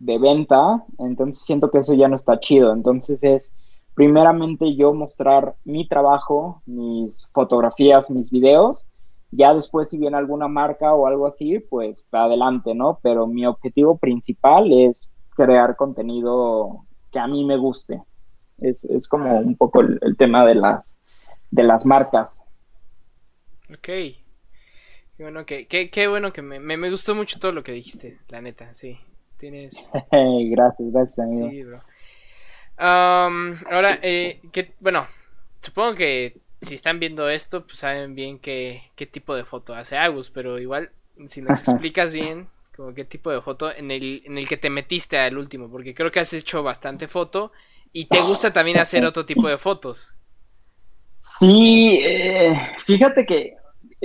de venta. Entonces siento que eso ya no está chido. Entonces es primeramente yo mostrar mi trabajo, mis fotografías, mis videos. Ya después si viene alguna marca o algo así, pues adelante, ¿no? Pero mi objetivo principal es crear contenido que a mí me guste. Es, es como un poco el, tema de las, de las marcas. Ok. Qué bueno que, qué, qué bueno que me, me, gustó mucho todo lo que dijiste, la neta, sí. Tienes. gracias, gracias, amigo. Sí, bro. ahora, eh, que, bueno, supongo que si están viendo esto, pues saben bien qué, qué tipo de foto hace Agus, pero igual, si nos explicas bien como qué tipo de foto en el, en el que te metiste al último, porque creo que has hecho bastante foto y te gusta también hacer otro tipo de fotos. Sí, eh, fíjate que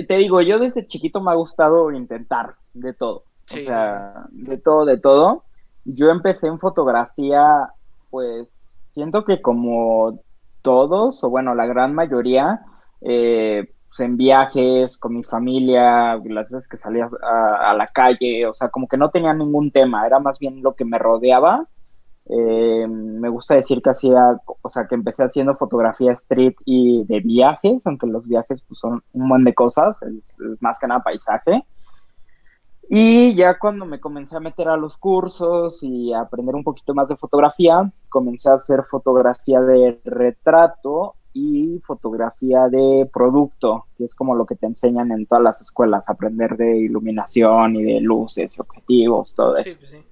te digo, yo desde chiquito me ha gustado intentar de todo. O sea, de todo, de todo. Yo empecé en fotografía, pues siento que como todos, o bueno, la gran mayoría, eh, pues, en viajes, con mi familia, las veces que salía a, la calle, o sea, como que no tenía ningún tema, era más bien lo que me rodeaba. Eh, me gusta decir que hacía, o sea, que empecé haciendo fotografía street y de viajes, aunque los viajes pues, son un montón de cosas, es, más que nada paisaje. Y ya cuando me comencé a meter a los cursos y a aprender un poquito más de fotografía, comencé a hacer fotografía de retrato y fotografía de producto, que es como lo que te enseñan en todas las escuelas, aprender de iluminación y de luces y objetivos, todo eso. Pues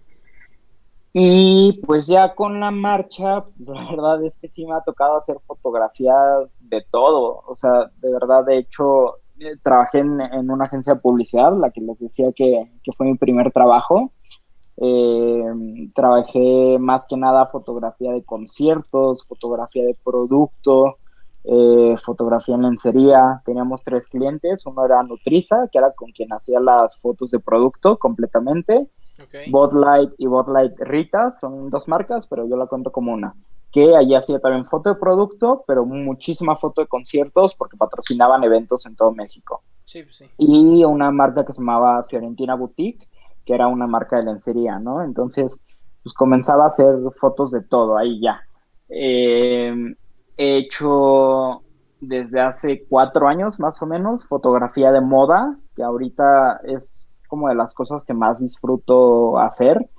y pues ya con la marcha, pues la verdad es que sí me ha tocado hacer fotografías de todo, o sea, de verdad, de hecho, eh, trabajé en, una agencia de publicidad, la que les decía que, que fue mi primer trabajo. Eh, trabajé más que nada fotografía de conciertos, fotografía de producto, eh, fotografía en lencería. Teníamos tres clientes, uno era Nutriza, que era con quien hacía las fotos de producto completamente. Okay. Botlight y Botlight Rita son dos marcas, pero yo la cuento como una. Que allí hacía también foto de producto, pero muchísima foto de conciertos porque patrocinaban eventos en todo México. Sí, pues sí. Y una marca que se llamaba Fiorentina Boutique, que era una marca de lencería, ¿no? Entonces, pues comenzaba a hacer fotos de todo ahí ya. Eh, he hecho desde hace cuatro años más o menos fotografía de moda, que ahorita es como de las cosas que más disfruto hacer.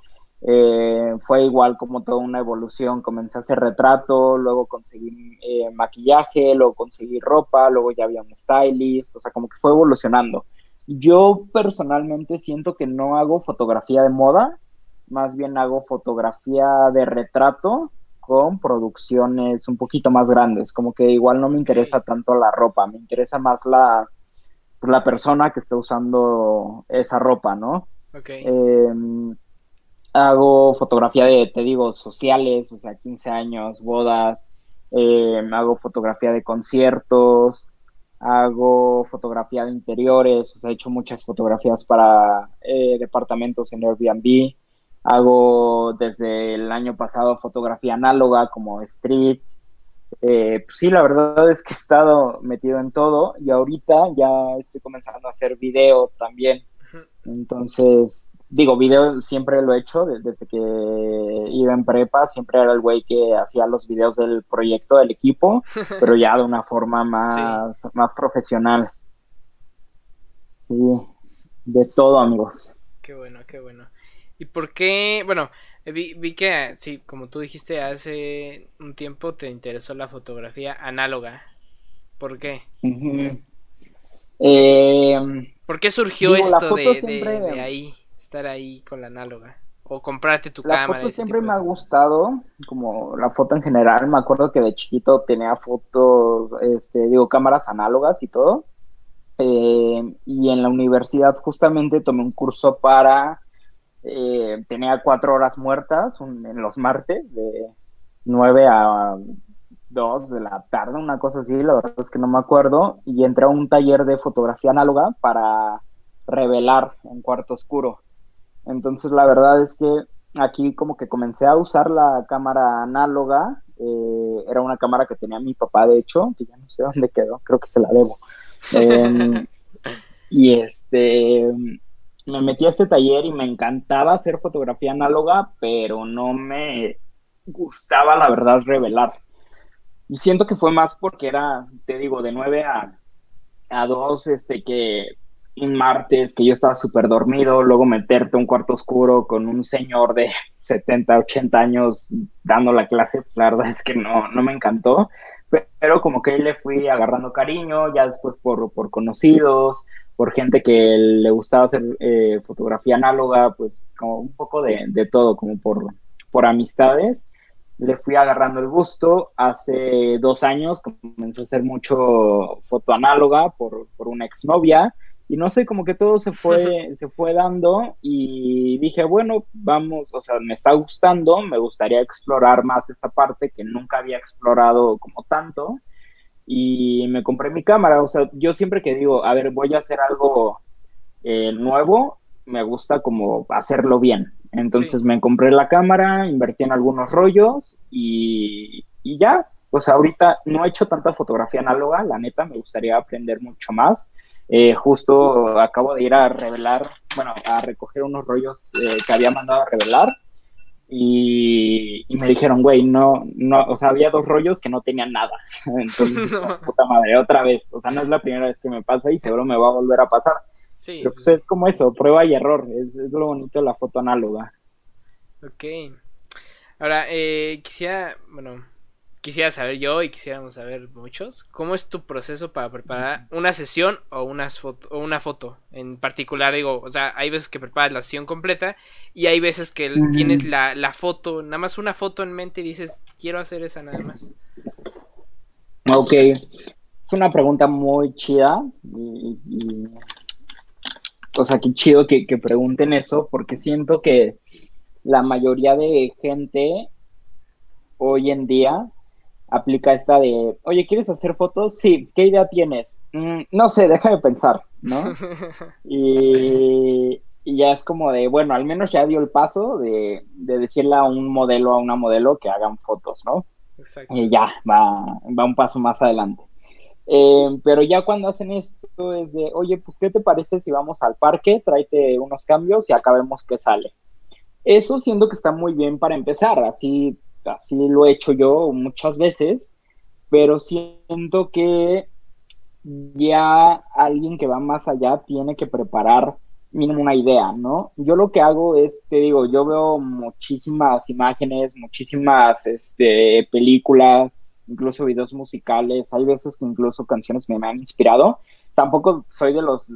Eh, fue igual como toda una evolución. Comencé a hacer retrato, luego conseguí eh, maquillaje, luego conseguí ropa, luego ya había un stylist, o sea, como que fue evolucionando. Yo personalmente siento que no hago fotografía de moda, más bien hago fotografía de retrato con producciones un poquito más grandes, como que igual no me interesa tanto la ropa, me interesa más la, la persona que está usando esa ropa, ¿no? Em, hago fotografía de, te digo, sociales, o sea, 15 años, bodas, em, hago fotografía de conciertos, hago fotografía de interiores, o sea, he hecho muchas fotografías para eh, departamentos en Airbnb, Hago desde el año pasado fotografía análoga como street. Eh, pues sí, la verdad es que he estado metido en todo y ahorita ya estoy comenzando a hacer video también. Entonces, digo, video siempre lo he hecho desde que iba en prepa, siempre era el güey que hacía los videos del proyecto del equipo, pero ya de una forma más, más profesional. Sí, de todo, amigos. Qué bueno, qué bueno. ¿Y por qué? Bueno, vi, vi que, sí, como tú dijiste, hace un tiempo te interesó la fotografía análoga. ¿Por qué? Em, ¿Por qué surgió esto de, ahí, estar ahí con la análoga? O comprarte tu cámara. La foto siempre me ha gustado, como la foto en general. Me acuerdo que de chiquito tenía fotos, este, digo, cámaras análogas y todo. Eh, y en la universidad justamente tomé un curso para eh, tenía cuatro horas muertas en los martes, de 9 a 2 de la tarde, una cosa así, la verdad es que no me acuerdo, y entré a un taller de fotografía análoga para revelar en cuarto oscuro. Entonces la verdad es que aquí como que comencé a usar la cámara análoga, eh, era una cámara que tenía mi papá de hecho, que ya no sé dónde quedó, creo que se la debo. Em, y este me metí a este taller y me encantaba hacer fotografía análoga, pero no me gustaba, la verdad, revelar. Y siento que fue más porque era, te digo, de 9 a, a 2, este, que un martes que yo estaba súper dormido, luego meterte a un cuarto oscuro con un señor de 70, 80 años dando la clase, la verdad es que no, no me encantó, pero como que le fui agarrando cariño, ya después por, por conocidos, por gente que le gustaba hacer eh, fotografía análoga, pues como un poco de, todo, como por, por amistades. Le fui agarrando el gusto. Hace dos años comenzó a hacer mucho foto análoga por, por una exnovia. Y no sé, como que todo se fue, se fue dando y dije, bueno, vamos, o sea, me está gustando, me gustaría explorar más esta parte que nunca había explorado como tanto y me compré mi cámara. O sea, yo siempre que digo, a ver, voy a hacer algo eh, nuevo, me gusta como hacerlo bien. Entonces me compré la cámara, invertí en algunos rollos y, y, ya. pues ahorita no he hecho tanta fotografía análoga, la neta, me gustaría aprender mucho más. Eh, justo acabo de ir a revelar, bueno, a recoger unos rollos eh, que había mandado a revelar y, me dijeron, güey, no, no, o sea, había dos rollos que no tenían nada. Entonces, puta madre, otra vez. O sea, no es la primera vez que me pasa y seguro me va a volver a pasar. Sí. Pero pues, pues es como eso, prueba y error. Es, es lo bonito de la foto análoga. Ok. Ahora, eh, quisiera, bueno, quisiera saber yo y quisiéramos saber muchos, ¿cómo es tu proceso para preparar una sesión o, unas foto, o una foto? En particular, digo, o sea, hay veces que preparas la sesión completa y hay veces que tienes la, la, foto, nada más una foto en mente y dices, quiero hacer esa nada más. Ok, es una pregunta muy chida y, o sea, qué chido que, que pregunten eso porque siento que la mayoría de gente hoy en día aplica esta de, oye, ¿quieres hacer fotos? Sí, ¿qué idea tienes? Mm, no sé, deja de pensar, ¿no? y, ya es como de, bueno, al menos ya dio el paso de, decirle a un modelo, a una modelo que hagan fotos, ¿no? Exacto. Y ya, va, va un paso más adelante. Eh, pero ya cuando hacen esto es de, oye, pues, ¿qué te parece si vamos al parque? Tráete unos cambios y acabemos qué sale. Eso siento que está muy bien para empezar, así así lo he hecho yo muchas veces, pero siento que ya alguien que va más allá tiene que preparar mínimo una idea, ¿no? Yo lo que hago es, te digo, yo veo muchísimas imágenes, muchísimas este, películas, incluso videos musicales, hay veces que incluso canciones me, han inspirado. Tampoco soy de los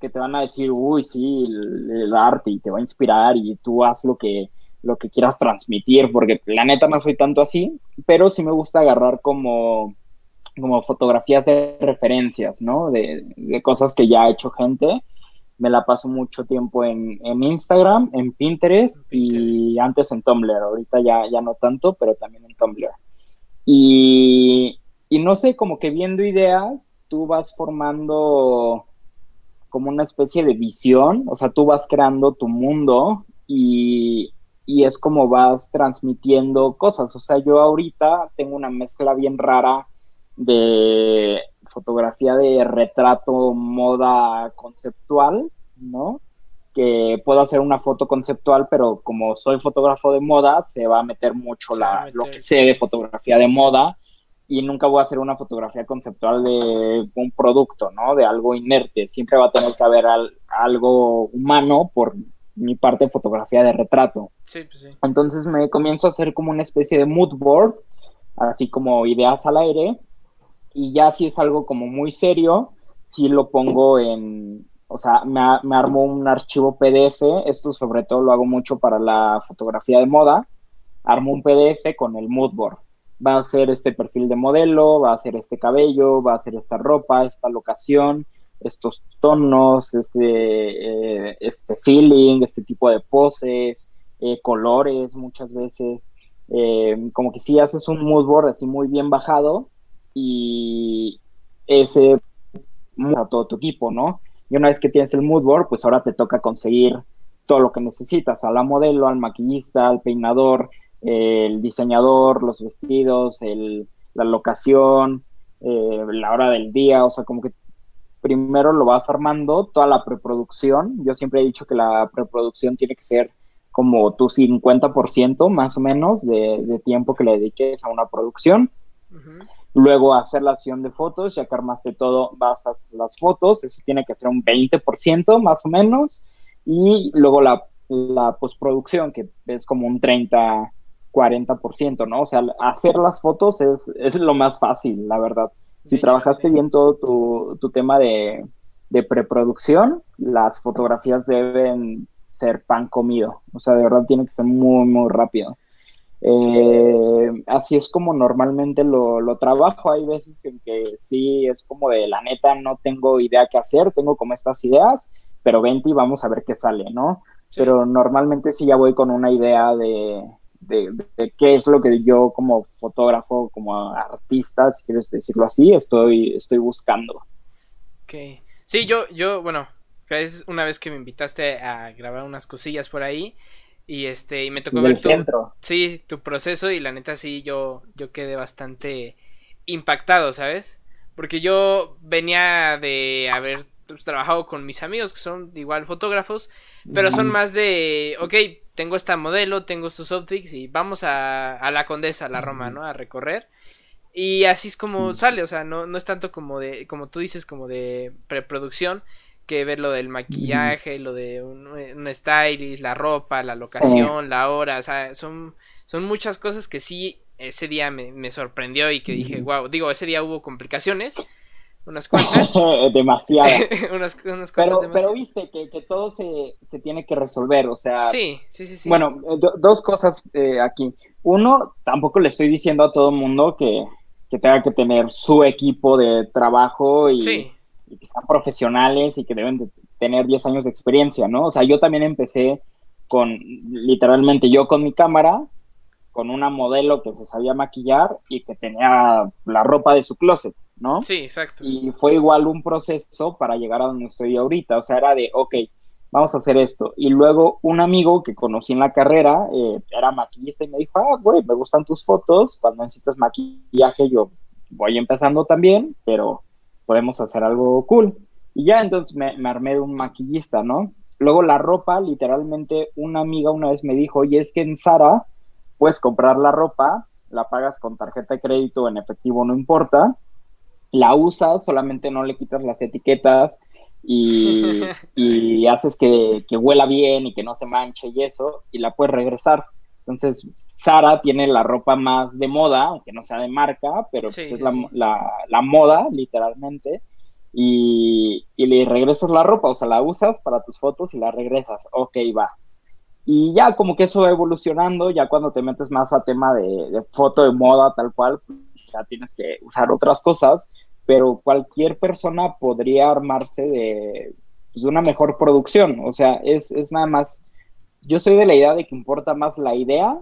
que te van a decir, uy, sí, el arte y te va a inspirar y tú haz lo que, lo que quieras transmitir, porque la neta no soy tanto así, pero sí me gusta agarrar como, como fotografías de referencias, ¿no? De, cosas que ya ha hecho gente. Me la paso mucho tiempo en, Instagram, en Pinterest, y antes en Tumblr. Ahorita ya, ya no tanto, pero también en Tumblr. Y, y no sé, como que viendo ideas, tú vas formando como una especie de visión, o sea, tú vas creando tu mundo y, y es como vas transmitiendo cosas. O sea, yo ahorita tengo una mezcla bien rara de fotografía de retrato, moda conceptual, ¿no? Que puedo hacer una foto conceptual, pero como soy fotógrafo de moda, se va a meter mucho la, lo que sé de fotografía de moda y nunca voy a hacer una fotografía conceptual de un producto, ¿no? De algo inerte. Siempre va a tener que haber algo humano por mi parte de fotografía de retrato. Sí, pues sí. Entonces me comienzo a hacer como una especie de mood board, así como ideas al aire, y ya si es algo como muy serio, si lo pongo en, o sea, me, me armo un archivo PDF, esto sobre todo lo hago mucho para la fotografía de moda, armo un PDF con el mood board. Va a ser este perfil de modelo, va a ser este cabello, va a ser esta ropa, esta locación, estos tonos, este, eh, este feeling, este tipo de poses, eh, colores muchas veces. Eh, como que si haces un mood board así muy bien bajado y ese a todo tu equipo, ¿no? Y una vez que tienes el mood board, pues ahora te toca conseguir todo lo que necesitas, a la modelo, al maquillista, al peinador, el diseñador, los vestidos, el, la locación, la hora del día, o sea, como que primero lo vas armando, toda la preproducción. Yo siempre he dicho que la preproducción tiene que ser como tu 50% más o menos de, tiempo que le dediques a una producción. Luego hacer la sesión de fotos, ya que armaste todo, vas a las fotos, eso tiene que ser un 20% más o menos. Y luego la, la postproducción, que es como un 30, 40%, ¿no? O sea, hacer las fotos es, es lo más fácil, la verdad. Si trabajaste bien todo tu, tema de, preproducción, las fotografías deben ser pan comido. O sea, de verdad tiene que ser muy, muy rápido. Eh, así es como normalmente lo, trabajo. Hay veces en que sí es como de la neta, no tengo idea qué hacer, tengo como estas ideas, pero vente y vamos a ver qué sale, ¿no? Pero normalmente sí ya voy con una idea de, de, qué es lo que yo como fotógrafo, como artista, si quieres decirlo así, estoy, estoy buscando. Ok. Sí, yo, yo, bueno, es una vez que me invitaste a grabar unas cosillas por ahí Y este, y me tocó ver tu, sí, tu proceso y la neta sí, yo, yo quedé bastante impactado, ¿sabes? Porque yo venía de haber pues, trabajado con mis amigos que son igual fotógrafos, pero son más de, ok, tengo esta modelo, tengo estos optics y vamos a, a la Condesa, a la Roma, ¿no? A recorrer. Y así es como sale, o sea, no, no es tanto como de, como tú dices, como de preproducción, que ver lo del maquillaje, lo de un, un, stylist, la ropa, la locación, la hora, o sea, son, son muchas cosas que sí ese día me, sorprendió y que dije, wow, digo, ese día hubo complicaciones, unas cuantas. demasiadas. unas, cuantas pero, pero viste que, todo se, tiene que resolver, o sea. Sí, sí, sí. sí. Bueno, eh, dos cosas eh, aquí. Uno, tampoco le estoy diciendo a todo mundo que, que tenga que tener su equipo de trabajo y, sí y que sean profesionales y que deben de tener 10 años de experiencia, ¿no? O sea, yo también empecé con, literalmente yo con mi cámara, con una modelo que se sabía maquillar y que tenía la ropa de su closet, ¿no? Sí, exacto. Y fue igual un proceso para llegar a donde estoy ahorita, o sea, era de, ok, vamos a hacer esto. Y luego un amigo que conocí en la carrera eh, era maquillista y me dijo, ah, güey, me gustan tus fotos, cuando necesitas maquillaje yo voy empezando también, pero podemos hacer algo cool. Y ya entonces me, armé de un maquillista, ¿no? Luego la ropa, literalmente una amiga una vez me dijo, y es que en Sara puedes comprar la ropa, la pagas con tarjeta de crédito en efectivo, no importa, la usas, solamente no le quitas las etiquetas y, y haces que, que, huela bien y que no se manche y eso, y la puedes regresar. Entonces, Sara tiene la ropa más de moda, aunque no sea de marca, pero pues es la, moda, literalmente. Y, le regresas la ropa, o sea, la usas para tus fotos y la regresas. Ok, va. Y ya como que eso va evolucionando, ya cuando te metes más a tema de, foto de moda, tal cual, ya tienes que usar otras cosas, pero cualquier persona podría armarse de, pues, de una mejor producción. O sea, es, es nada más yo soy de la idea de que importa más la idea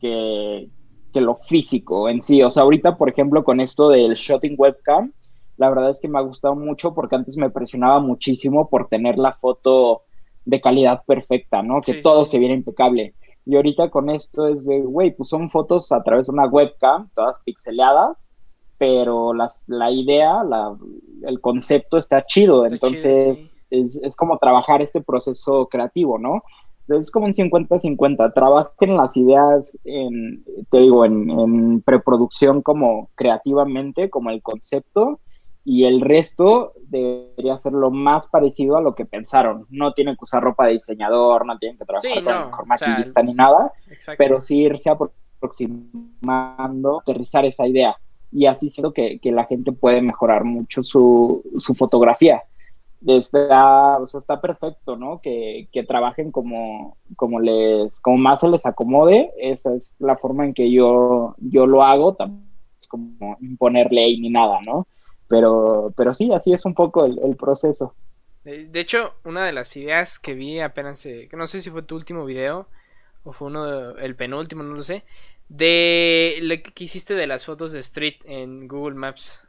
que, lo físico en sí. O sea, ahorita, por ejemplo, con esto del shooting webcam, la verdad es que me ha gustado mucho porque antes me presionaba muchísimo por tener la foto de calidad perfecta, ¿no? Que todo se viera impecable. Y ahorita con esto es de, güey, pues son fotos a través de una webcam, todas pixeleadas, pero las, la idea, la, el concepto está chido. Entonces, es, es como trabajar este proceso creativo, ¿no? es como un 50-50. Trabajen las ideas, en, te digo, en, preproducción como creativamente, como el concepto, y el resto debería ser lo más parecido a lo que pensaron. No tienen que usar ropa de diseñador, no tienen que trabajar con maquillista ni nada, pero sí irse aproximando, aterrizar esa idea. Y así siento que, que la gente puede mejorar mucho su, su fotografía está, o sea, está perfecto, ¿no? Que, que, trabajen como, como les, como más se les acomode. Esa es la forma en que yo, yo lo hago, es como imponer ley ni nada, ¿no? Pero, pero sí, así es un poco el, proceso. De hecho, una de las ideas que vi apenas, que no sé si fue tu último video o fue uno, el penúltimo, no lo sé, de lo que hiciste de las fotos de Street en Google Maps.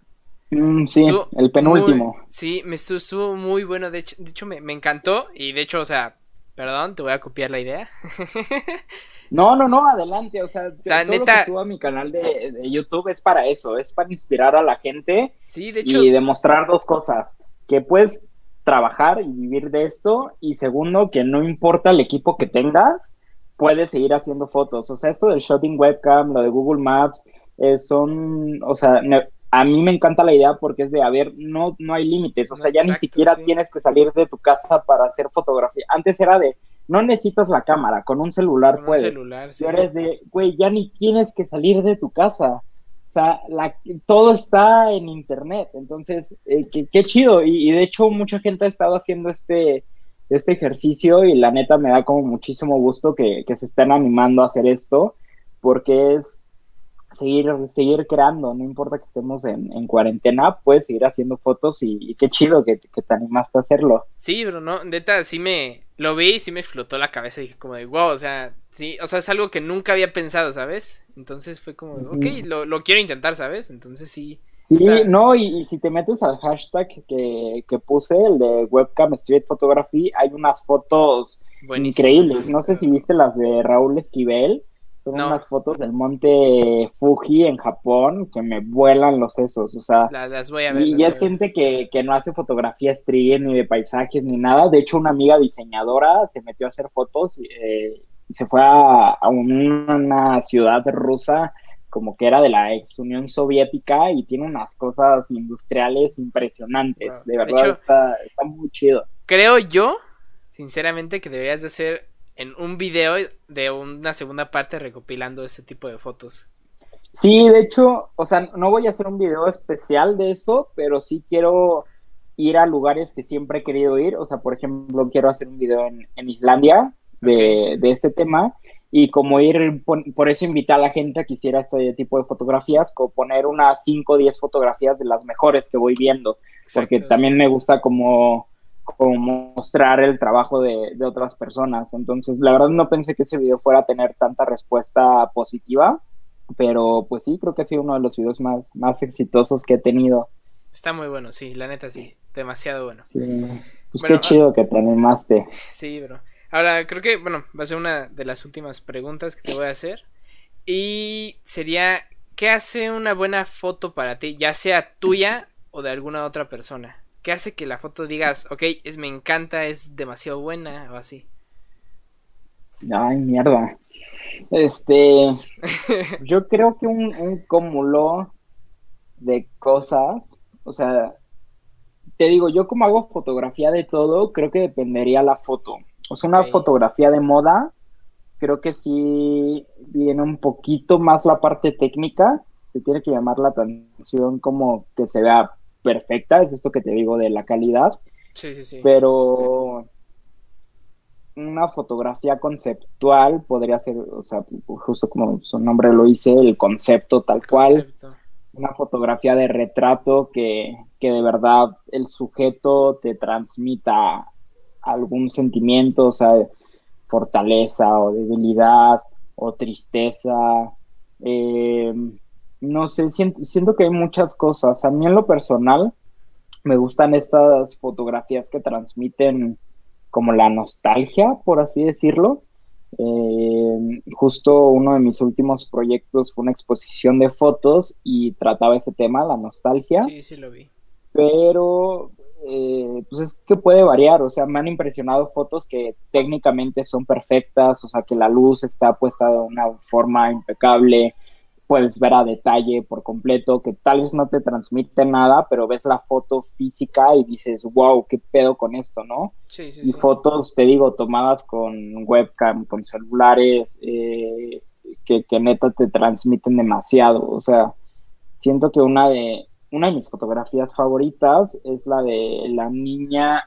Mm, sí, el penúltimo. sí, me estuvo, muy bueno. De hecho, de hecho me, encantó. Y de hecho, o sea, perdón, te voy a copiar la idea. no, no, no, adelante. O sea, todo neta... lo que subo a mi canal de, YouTube es para eso. Es para inspirar a la gente. Sí, de hecho. Y demostrar dos cosas. Que puedes trabajar y vivir de esto. Y segundo, que no importa el equipo que tengas, puedes seguir haciendo fotos. O sea, esto del shooting webcam, lo de Google Maps, eh, son, o sea, a mí me encanta la idea porque es de, a ver, no, no hay límites, o sea, ya ni siquiera tienes que salir de tu casa para hacer fotografía. Antes era de, no necesitas la cámara, con un celular con puedes. Un celular, sí. Y ahora es de, güey, ya ni tienes que salir de tu casa. O sea, la, todo está en internet, entonces, eh, qué, chido. Y, de hecho, mucha gente ha estado haciendo este, este ejercicio y la neta me da como muchísimo gusto que, que se estén animando a hacer esto, porque es, seguir, seguir creando, no importa que estemos en, en cuarentena, puedes seguir haciendo fotos y, qué chido que, te animaste a hacerlo. Sí, pero no, neta, sí me, lo vi y sí me explotó la cabeza y dije como de, wow, o sea, sí, o sea, es algo que nunca había pensado, ¿sabes? Entonces fue como, ok, lo, lo quiero intentar, ¿sabes? Entonces sí. Sí, no, y, si te metes al hashtag que, que puse, el de webcam street photography, hay unas fotos increíbles. No sé si viste las de Raúl Esquivel. Son unas fotos del monte Fuji en Japón que me vuelan los sesos, o sea, las, voy a ver. Y ya es gente que, que, no hace fotografía street ni de paisajes ni nada. De hecho, una amiga diseñadora se metió a hacer fotos eh, y se fue a, a, una ciudad rusa como que era de la ex Unión Soviética y tiene unas cosas industriales impresionantes. De verdad está, está muy chido. Creo yo, sinceramente, que deberías de hacer en un video de una segunda parte recopilando ese tipo de fotos. Sí, de hecho, o sea, no voy a hacer un video especial de eso, pero sí quiero ir a lugares que siempre he querido ir. O sea, por ejemplo, quiero hacer un video en, Islandia de, de, este tema y como ir, por, eso invitar a la gente a que hiciera este tipo de fotografías, como poner unas 5 o 10 fotografías de las mejores que voy viendo, porque también me gusta como, como mostrar el trabajo de, de, otras personas. Entonces, la verdad no pensé que ese video fuera a tener tanta respuesta positiva, pero pues sí, creo que ha sido uno de los videos más, más exitosos que he tenido. Está muy bueno, sí, la neta sí, demasiado bueno. Sí. Pues qué chido que te animaste. Sí, bro. Ahora, creo que, bueno, va a ser una de las últimas preguntas que te voy a hacer. Y sería, ¿qué hace una buena foto para ti? Ya sea tuya o de alguna otra persona. ¿Qué hace que la foto digas, ok, es me encanta, es demasiado buena o así? Ay, mierda. Este, yo creo que un, un cúmulo de cosas, o sea, te digo, yo como hago fotografía de todo, creo que dependería la foto. O sea, una fotografía de moda, creo que sí viene un poquito más la parte técnica, se tiene que llamar la atención como que se vea perfecta, es esto que te digo de la calidad. Sí, sí, sí. Pero una fotografía conceptual podría ser, o sea, justo como su nombre lo dice, el concepto tal cual. Una fotografía de retrato que, que de verdad el sujeto te transmita algún sentimiento, o sea, fortaleza o debilidad o tristeza. Eh, no sé, siento, que hay muchas cosas. A mí en lo personal me gustan estas fotografías que transmiten como la nostalgia, por así decirlo. Eh, justo uno de mis últimos proyectos fue una exposición de fotos y trataba ese tema, la nostalgia. Sí, sí lo vi. Pero eh, pues es que puede variar, o sea, me han impresionado fotos que técnicamente son perfectas, o sea, que la luz está puesta de una forma impecable, puedes ver a detalle por completo, que tal vez no te transmite nada, pero ves la foto física y dices, wow, qué pedo con esto, ¿no? Sí, sí, y fotos, te digo, tomadas con webcam, con celulares, eh, que, que neta te transmiten demasiado, o sea, siento que una de, una de mis fotografías favoritas es la de la niña,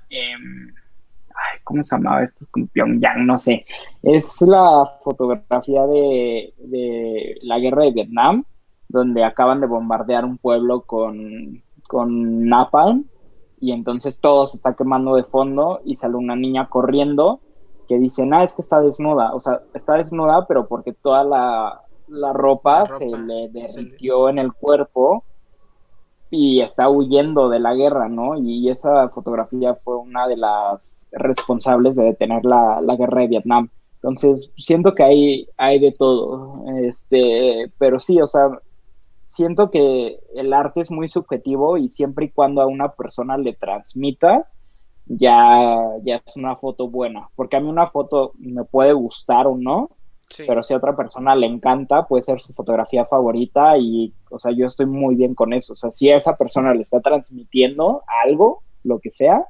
ay, ¿cómo se llamaba esto? Es como Pyongyang, no sé. Es la fotografía de, de, la guerra de Vietnam, donde acaban de bombardear un pueblo con, con napalm y entonces todo se está quemando de fondo y sale una niña corriendo que dice, ah, es que está desnuda, o sea, está desnuda, pero porque toda la, ropa, se le derritió en el cuerpo y está huyendo de la guerra, ¿no? Y esa fotografía fue una de las responsables de detener la, guerra de Vietnam. Entonces, siento que hay, hay de todo, este, pero sí, o sea, siento que el arte es muy subjetivo y siempre y cuando a una persona le transmita, ya, ya es una foto buena, porque a mí una foto me puede gustar o no, pero si a otra persona le encanta, puede ser su fotografía favorita y, o sea, yo estoy muy bien con eso. O sea, si a esa persona le está transmitiendo algo, lo que sea,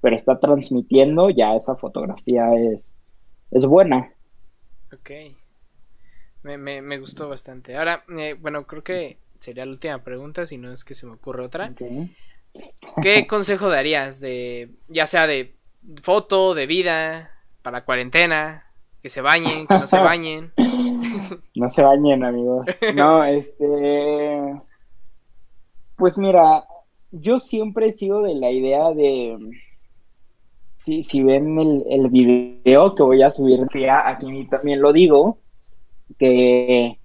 pero está transmitiendo, ya esa fotografía es, es buena. Ok. Me, me, me gustó bastante. Ahora, eh, bueno, creo que sería la última pregunta, si no es que se me ocurre otra. ¿Qué consejo darías de, ya sea de foto, de vida, para cuarentena? Que se bañen, que no se bañen. no se bañen, amigos. No, este. Pues mira, yo siempre he sido de la idea de. Si, si ven el, el video que voy a subir, aquí también lo digo, que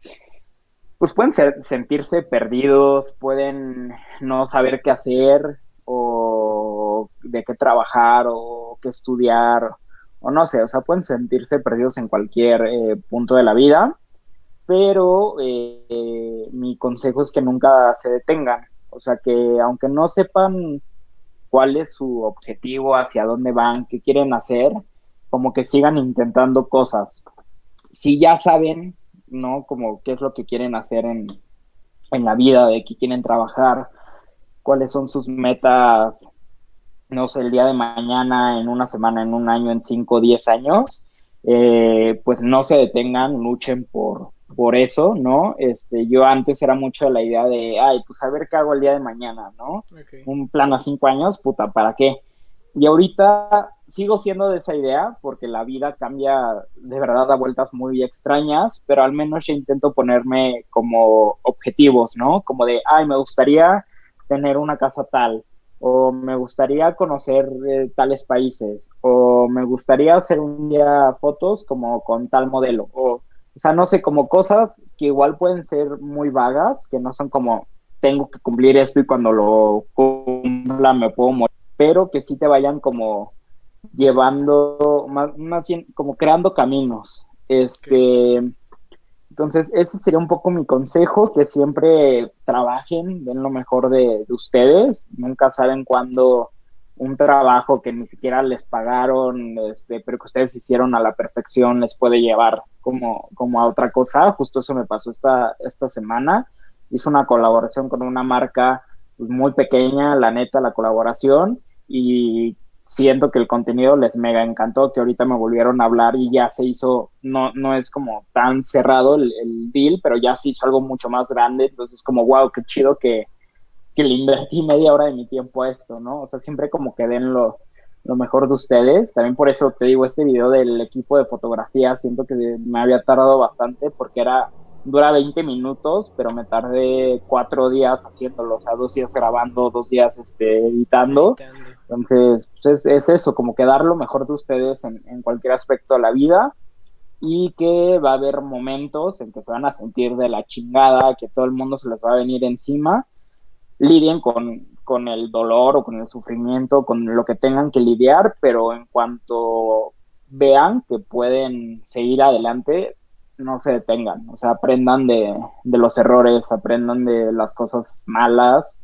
pues pueden ser, sentirse perdidos, pueden no saber qué hacer o de qué trabajar o qué estudiar o no sé, o sea, pueden sentirse perdidos en cualquier eh, punto de la vida, pero eh, mi consejo es que nunca se detengan, o sea, que aunque no sepan cuál es su objetivo, hacia dónde van, qué quieren hacer, como que sigan intentando cosas. Si ya saben, ¿no? Como qué es lo que quieren hacer en, en la vida, de qué quieren trabajar, cuáles son sus metas, no sé, el día de mañana, en una semana, en un año, en cinco, diez años, eh, pues no se detengan, luchen por, por eso, ¿no? Este, yo antes era mucho la idea de, ay, pues a ver qué hago el día de mañana, ¿no? Un plan a cinco años, puta, ¿para qué? Y ahorita sigo siendo de esa idea porque la vida cambia de verdad a vueltas muy extrañas, pero al menos ya intento ponerme como objetivos, ¿no? Como de, ay, me gustaría tener una casa tal, o me gustaría conocer eh, tales países, o me gustaría hacer un día fotos como con tal modelo, o, o sea, no sé, como cosas que igual pueden ser muy vagas, que no son como, tengo que cumplir esto y cuando lo cumpla me puedo morir, pero que sí te vayan como llevando, más, bien como creando caminos. Este, entonces, ese sería un poco mi consejo, que siempre trabajen, den lo mejor de, ustedes, nunca saben cuándo un trabajo que ni siquiera les pagaron, este, pero que ustedes hicieron a la perfección les puede llevar como, como a otra cosa. Justo eso me pasó esta, esta semana. Hice una colaboración con una marca pues, muy pequeña, la neta, la colaboración, y siento que el contenido les mega encantó, que ahorita me volvieron a hablar y ya se hizo, no, no es como tan cerrado el, deal, pero ya se hizo algo mucho más grande, entonces como, wow, qué chido que, que le invertí media hora de mi tiempo a esto, ¿no? O sea, siempre como que den lo, lo mejor de ustedes, también por eso te digo, este video del equipo de fotografía, siento que me había tardado bastante porque era dura 20 minutos, pero me tardé cuatro días haciéndolo, o sea, dos días grabando, dos días este, editando. Entonces, pues es, eso, como que dar lo mejor de ustedes en, cualquier aspecto de la vida y que va a haber momentos en que se van a sentir de la chingada, que todo el mundo se les va a venir encima. Lidien con, con el dolor o con el sufrimiento, con lo que tengan que lidiar, pero en cuanto vean que pueden seguir adelante, no se detengan, o sea, aprendan de, los errores, aprendan de las cosas malas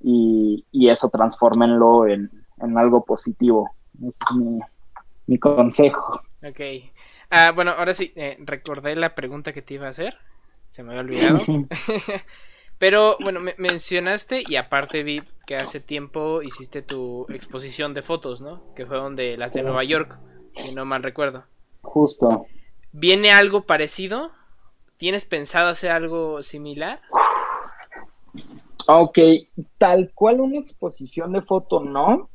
y, eso transfórmenlo en, algo positivo. Ese es mi, consejo. Ok. Ah, bueno, ahora sí, eh, recordé la pregunta que te iba a hacer, se me había olvidado. Pero bueno, me mencionaste y aparte vi que hace tiempo hiciste tu exposición de fotos, ¿no? Que fue donde las de Nueva York, si no mal recuerdo. Justo. ¿Viene algo parecido? ¿Tienes pensado hacer algo similar? Ok, tal cual una exposición de foto no,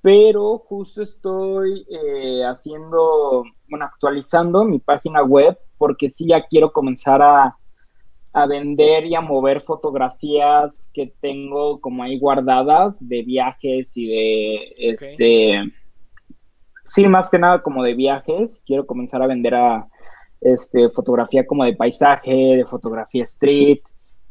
pero justo estoy eh, haciendo, bueno, actualizando mi página web porque sí ya quiero comenzar a, a vender y a mover fotografías que tengo como ahí guardadas de viajes y de este sí, más que nada como de viajes. Quiero comenzar a vender a este, fotografía como de paisaje, de fotografía street,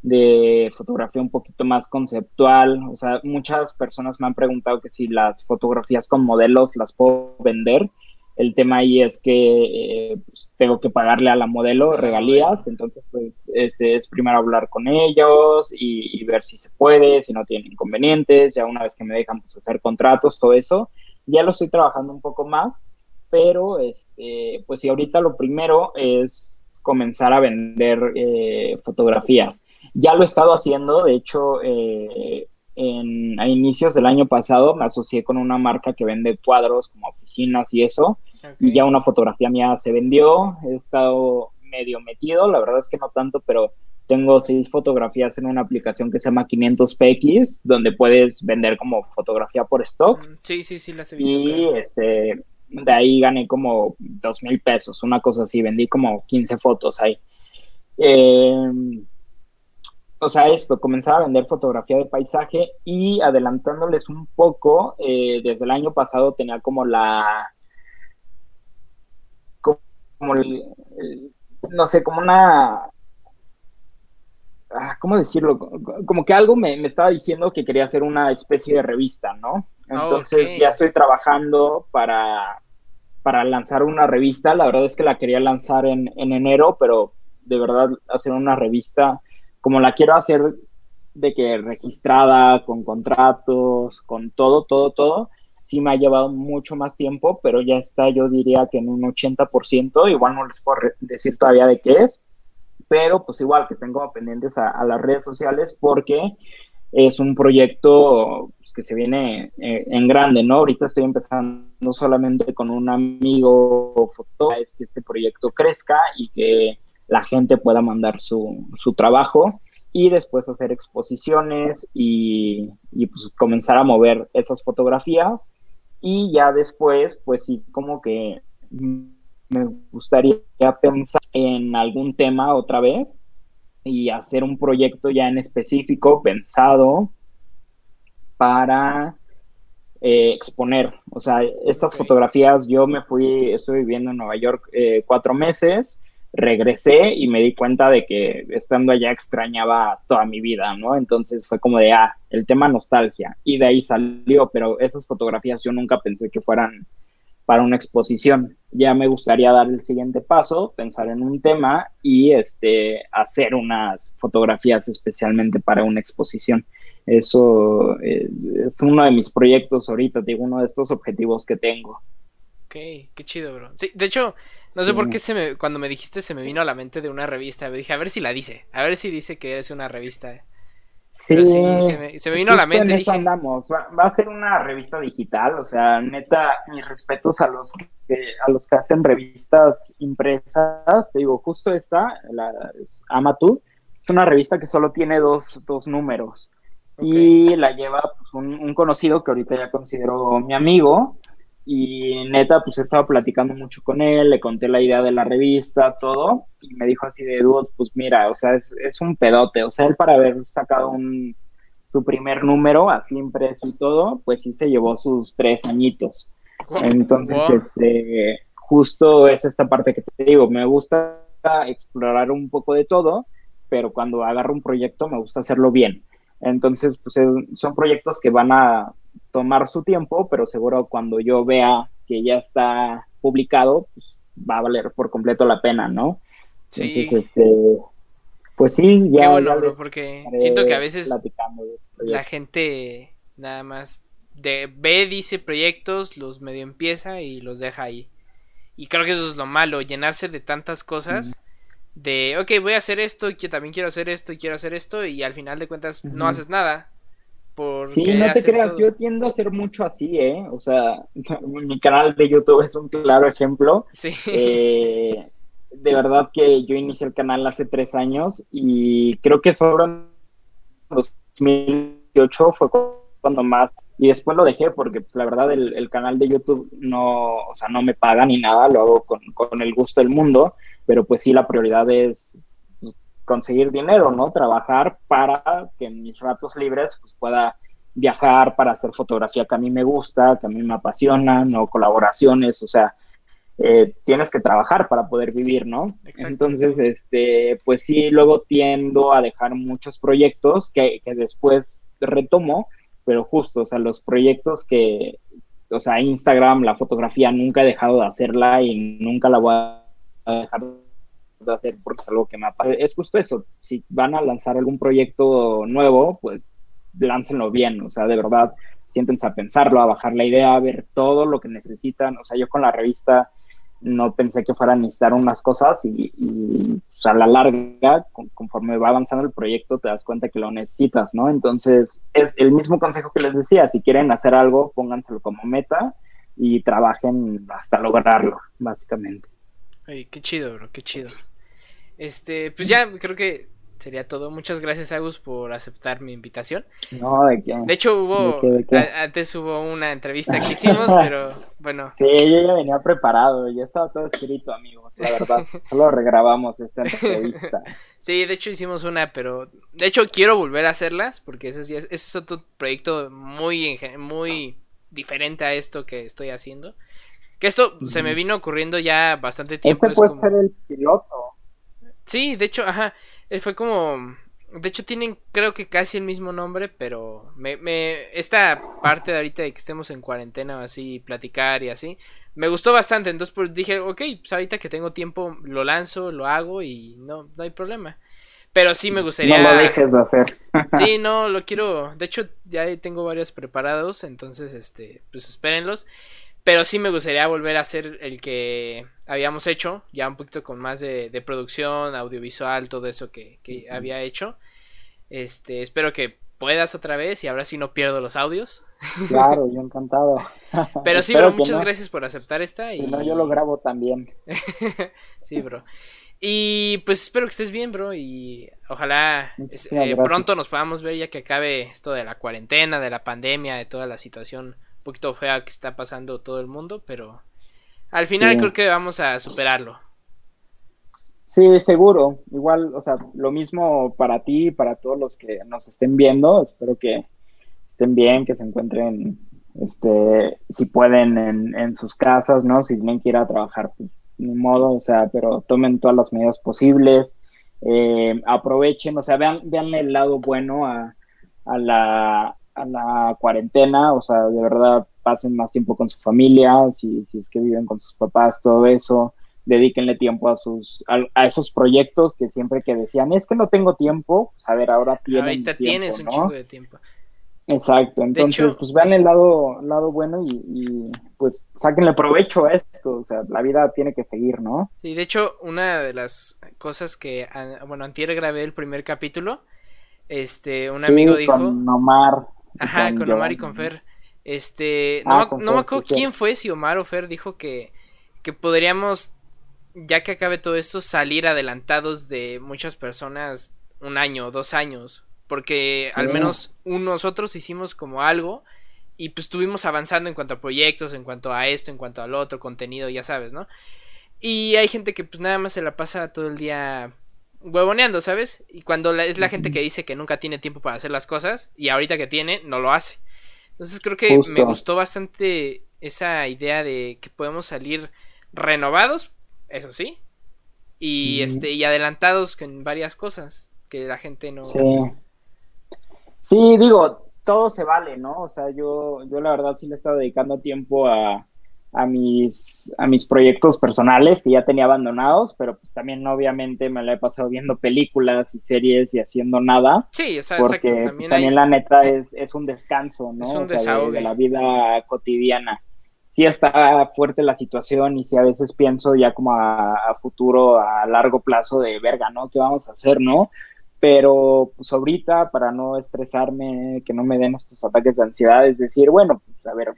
de fotografía un poquito más conceptual. O sea, muchas personas me han preguntado que si las fotografías con modelos las puedo vender. El tema ahí es que eh, pues, tengo que pagarle a la modelo regalías, entonces pues este es primero hablar con ellos y, y, ver si se puede, si no tienen inconvenientes, ya una vez que me dejan pues hacer contratos, todo eso ya lo estoy trabajando un poco más, pero este, pues sí, ahorita lo primero es comenzar a vender eh, fotografías. Ya lo he estado haciendo, de hecho, eh, en, a inicios del año pasado me asocié con una marca que vende cuadros como oficinas y eso, y ya una fotografía mía se vendió, he estado medio metido, la verdad es que no tanto, pero tengo seis fotografías en una aplicación que se llama 500px, donde puedes vender como fotografía por stock. Mm, sí, sí, sí, las he visto. Y este, de ahí gané como dos mil pesos, una cosa así, vendí como 15 fotos ahí. Em, o sea, esto, comenzaba a vender fotografía de paisaje y adelantándoles un poco, eh, desde el año pasado tenía como la, como, no sé, como una Ah, ¿cómo decirlo? Como que algo me, estaba diciendo que quería hacer una especie de revista, ¿no? Entonces ya estoy trabajando para, para lanzar una revista. La verdad es que la quería lanzar en, en enero, pero de verdad hacer una revista como la quiero hacer de que registrada, con contratos, con todo, todo, todo, sí me ha llevado mucho más tiempo, pero ya está, yo diría que en un 80%, igual no les puedo decir todavía de qué es, pero pues igual que estén como pendientes a, las redes sociales porque es un proyecto pues, que se viene eh, en grande, ¿no? Ahorita estoy empezando solamente con un amigo fotógrafo, es que este proyecto crezca y que la gente pueda mandar su, su trabajo y después hacer exposiciones y, pues comenzar a mover esas fotografías. Y ya después pues sí como que me gustaría pensar en algún tema otra vez y hacer un proyecto ya en específico pensado para eh, exponer. O sea, estas fotografías, yo me fui, estoy viviendo en Nueva York eh, cuatro meses regresé y me di cuenta de que estando allá extrañaba toda mi vida, ¿no? Entonces fue como de, ah, el tema nostalgia. Y de ahí salió, pero esas fotografías yo nunca pensé que fueran para una exposición. Ya me gustaría dar el siguiente paso, pensar en un tema y este, hacer unas fotografías especialmente para una exposición. Eso eh, es uno de mis proyectos ahorita, digo, uno de estos objetivos que tengo. Ok, qué chido, bro. Sí, de hecho, no sé por qué se me, cuando me dijiste se me vino a la mente de una revista. Me dije, a ver si la dice. A ver si dice que eres una revista. Sí, se, me, vino a la mente. En andamos. Va, a ser una revista digital. O sea, neta, mis respetos a los que, a los que hacen revistas impresas. Te digo, justo esta, la Amatu, es una revista que solo tiene dos, dos números. Y la lleva pues, un, un conocido que ahorita ya considero mi amigo y neta, pues he estado platicando mucho con él, le conté la idea de la revista, todo, y me dijo así de dude, pues mira, o sea, es, es un pedote, o sea, él para haber sacado un, su primer número, así impreso y todo, pues sí se llevó sus tres añitos. Entonces, este, justo es esta parte que te digo, me gusta explorar un poco de todo, pero cuando agarro un proyecto me gusta hacerlo bien. Entonces, pues son proyectos que van a tomar su tiempo, pero seguro cuando yo vea que ya está publicado, pues va a valer por completo la pena, ¿no? Sí. Entonces, este, pues sí, ya. Qué bueno, bro, porque siento que a veces la gente nada más de, ve, dice proyectos, los medio empieza y los deja ahí. Y creo que eso es lo malo, llenarse de tantas cosas. De, ok, voy a hacer esto, y que también quiero hacer esto, y quiero hacer esto, y al final de cuentas no haces nada sí, no te creas, yo tiendo a ser mucho así, ¿eh? O sea, mi canal de YouTube es un claro ejemplo. Sí. Eh, de verdad que yo inicié el canal hace tres años y creo que sobre 2018 fue cuando más y después lo dejé porque pues, la verdad el, canal de YouTube no, o sea, no me paga ni nada, lo hago con, con el gusto del mundo, pero pues sí la prioridad es conseguir dinero, ¿no? Trabajar para que en mis ratos libres pues, pueda viajar para hacer fotografía que a mí me gusta, que a mí me apasiona, ¿no? Colaboraciones, o sea, eh, tienes que trabajar para poder vivir, ¿no? Entonces, este, pues sí, luego tiendo a dejar muchos proyectos que, que después retomo, pero justo, o sea, los proyectos que, o sea, Instagram, la fotografía, nunca he dejado de hacerla y nunca la voy a dejar de hacer porque es algo que me apasiona. Es justo eso, si van a lanzar algún proyecto nuevo, pues láncenlo bien, o sea, de verdad, siéntense a pensarlo, a bajar la idea, a ver todo lo que necesitan. O sea, yo con la revista no pensé que fuera a necesitar unas cosas y, pues, a la larga, conforme va avanzando el proyecto, te das cuenta que lo necesitas, ¿no? Entonces, es el mismo consejo que les decía, si quieren hacer algo, pónganselo como meta y trabajen hasta lograrlo, básicamente. Ay, qué chido, bro, qué chido. Este, pues ya creo que sería todo. Muchas gracias, Agus, por aceptar mi invitación. No, de qué. De hecho, hubo. Antes hubo una entrevista que hicimos, pero bueno. Sí, yo ya venía preparado. Ya estaba todo escrito, amigos. La verdad. Solo regrabamos esta entrevista. sí, de hecho hicimos una, pero. De hecho, quiero volver a hacerlas, porque ese, sí es, ese es otro proyecto muy, muy diferente a esto que estoy haciendo. Que esto se me vino ocurriendo ya bastante tiempo. Este puede ser el piloto. Sí, de hecho, ajá, eh, fue como De hecho, tienen creo que casi el mismo nombre, pero me, me, esta parte de ahorita de que estemos en cuarentena o así, platicar y así, me gustó bastante. Entonces pues, dije, ok, pues ahorita que tengo tiempo lo lanzo, lo hago y no, no hay problema. Pero sí me gustaría. No lo dejes de hacer. sí, no, lo quiero. De hecho, ya tengo varios preparados, entonces, este, pues espérenlos. Pero sí me gustaría volver a hacer el que habíamos hecho, ya un poquito con más de, producción, audiovisual, todo eso que, había hecho. Este, espero que puedas otra vez y ahora sí no pierdo los audios. Claro, yo encantado. Pero sí, bro, muchas gracias por aceptar esta. Y no, yo lo grabo también. sí, bro. Y pues espero que estés bien, bro. Y ojalá eh, pronto nos podamos ver ya que acabe esto de la cuarentena, de la pandemia, de toda la situación un poquito fea que está pasando todo el mundo, pero al final creo que vamos a superarlo. Sí, seguro. Igual, o sea, lo mismo para ti y para todos los que nos estén viendo. Espero que estén bien, que se encuentren, este, si pueden, en, en sus casas, ¿no? Si tienen que ir a trabajar, pues, ni modo, o sea, pero tomen todas las medidas posibles. Eh, aprovechen, o sea, vean, vean el lado bueno a, a la, a la cuarentena, o sea, de verdad pasen más tiempo con su familia, si, si es que viven con sus papás, todo eso, dedíquenle tiempo a sus a, esos proyectos que siempre que decían, es que no tengo tiempo, pues a ver, ahora tienen Ahorita tienes un chingo de tiempo. Exacto, entonces pues vean el lado, lado bueno y, pues sáquenle provecho a esto, o sea, la vida tiene que seguir, ¿no? Sí, de hecho, una de las cosas que, bueno, antier grabé el primer capítulo, este, un amigo dijo... Con Omar. Ajá, con, Omar y con Fer. Este, no, ah, me acuerdo quién fue, si Omar o Fer dijo que, que podríamos, ya que acabe todo esto, salir adelantados de muchas personas un año, dos años, porque al menos nosotros hicimos como algo y pues estuvimos avanzando en cuanto a proyectos, en cuanto a esto, en cuanto al otro contenido, ya sabes, ¿no? Y hay gente que pues nada más se la pasa todo el día huevoneando, ¿sabes? Y cuando es la gente que dice que nunca tiene tiempo para hacer las cosas y ahorita que tiene, no lo hace. Entonces creo que me gustó bastante esa idea de que podemos salir renovados, eso sí, y este y adelantados con varias cosas que la gente no. Sí. sí, digo, todo se vale, ¿no? O sea, yo, yo la verdad sí le he estado dedicando tiempo a, a mis, a mis proyectos personales que ya tenía abandonados, pero pues también obviamente me la he pasado viendo películas y series y haciendo nada. Sí, porque pues, También, también la neta es, es un descanso, ¿no? Es un desahogo. de, la vida cotidiana. Sí está fuerte la situación y sí a veces pienso ya como a, a, futuro, a largo plazo de verga, ¿no? ¿Qué vamos a hacer, no? Pero pues ahorita, para no estresarme, que no me den estos ataques de ansiedad, es decir, bueno, pues a ver,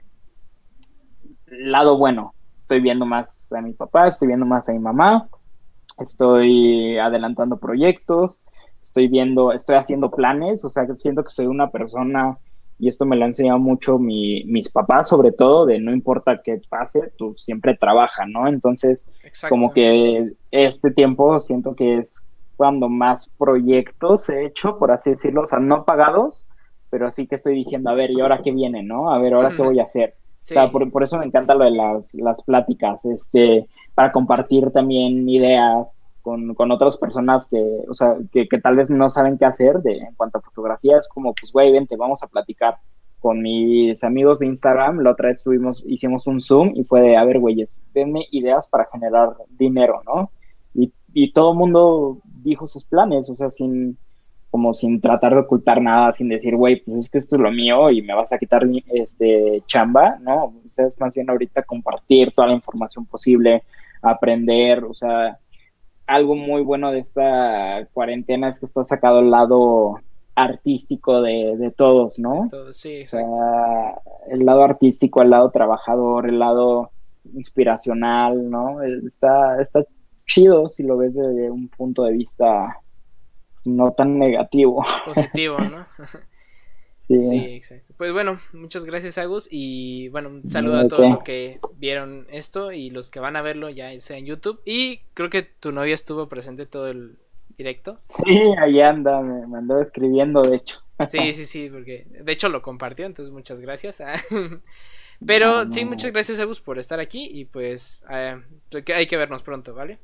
lado bueno. Estoy viendo más a mi papá, estoy viendo más a mi mamá, estoy adelantando proyectos, estoy viendo, estoy haciendo planes, o sea, siento que soy una persona, y esto me lo ha enseñado mucho mi, mis papás, sobre todo, de no importa qué pase, tú siempre trabajas, ¿no? Entonces, como que este tiempo siento que es cuando más proyectos he hecho, por así decirlo, o sea, no pagados, pero sí que estoy diciendo, a ver, ¿y ahora qué viene, no? A ver, ¿ahora qué voy a hacer? O sea, por, eso me encanta lo de las, las pláticas, este, para compartir también ideas con, con otras personas que, o sea, que, que, tal vez no saben qué hacer de, en cuanto a fotografía. Es como, pues, güey, vente, vamos a platicar con mis amigos de Instagram. La otra vez tuvimos, hicimos un Zoom y fue de, a ver, güeyes, denme ideas para generar dinero, ¿no? Y, y todo el mundo dijo sus planes, o sea, sin, como sin tratar de ocultar nada, sin decir, güey, pues es que esto es lo mío y me vas a quitar este chamba, ¿no? O sea, es más bien ahorita compartir toda la información posible, aprender, o sea, algo muy bueno de esta cuarentena es que está sacado el lado artístico de, todos, ¿no? sí, O sea, el lado artístico, el lado trabajador, el lado inspiracional, ¿no? Está, está chido si lo ves desde un punto de vista no tan negativo. Positivo, ¿no? Sí. exacto. Pues bueno, muchas gracias Agus y bueno, un saludo a todos los que vieron esto y los que van a verlo ya sea en YouTube y creo que tu novia estuvo presente todo el directo. Sí, ahí anda, me, mandó escribiendo de hecho. Sí, sí, sí, porque de hecho lo compartió, entonces muchas gracias. Pero sí, muchas gracias Agus por estar aquí y pues eh, hay que vernos pronto, ¿vale?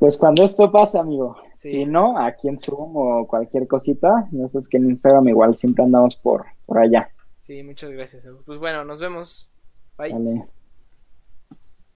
Pues cuando esto pase, amigo. Si no, aquí en Zoom o cualquier cosita, no sé, es que en Instagram igual siempre andamos por, por allá. Sí, muchas gracias. Pues bueno, nos vemos. Bye.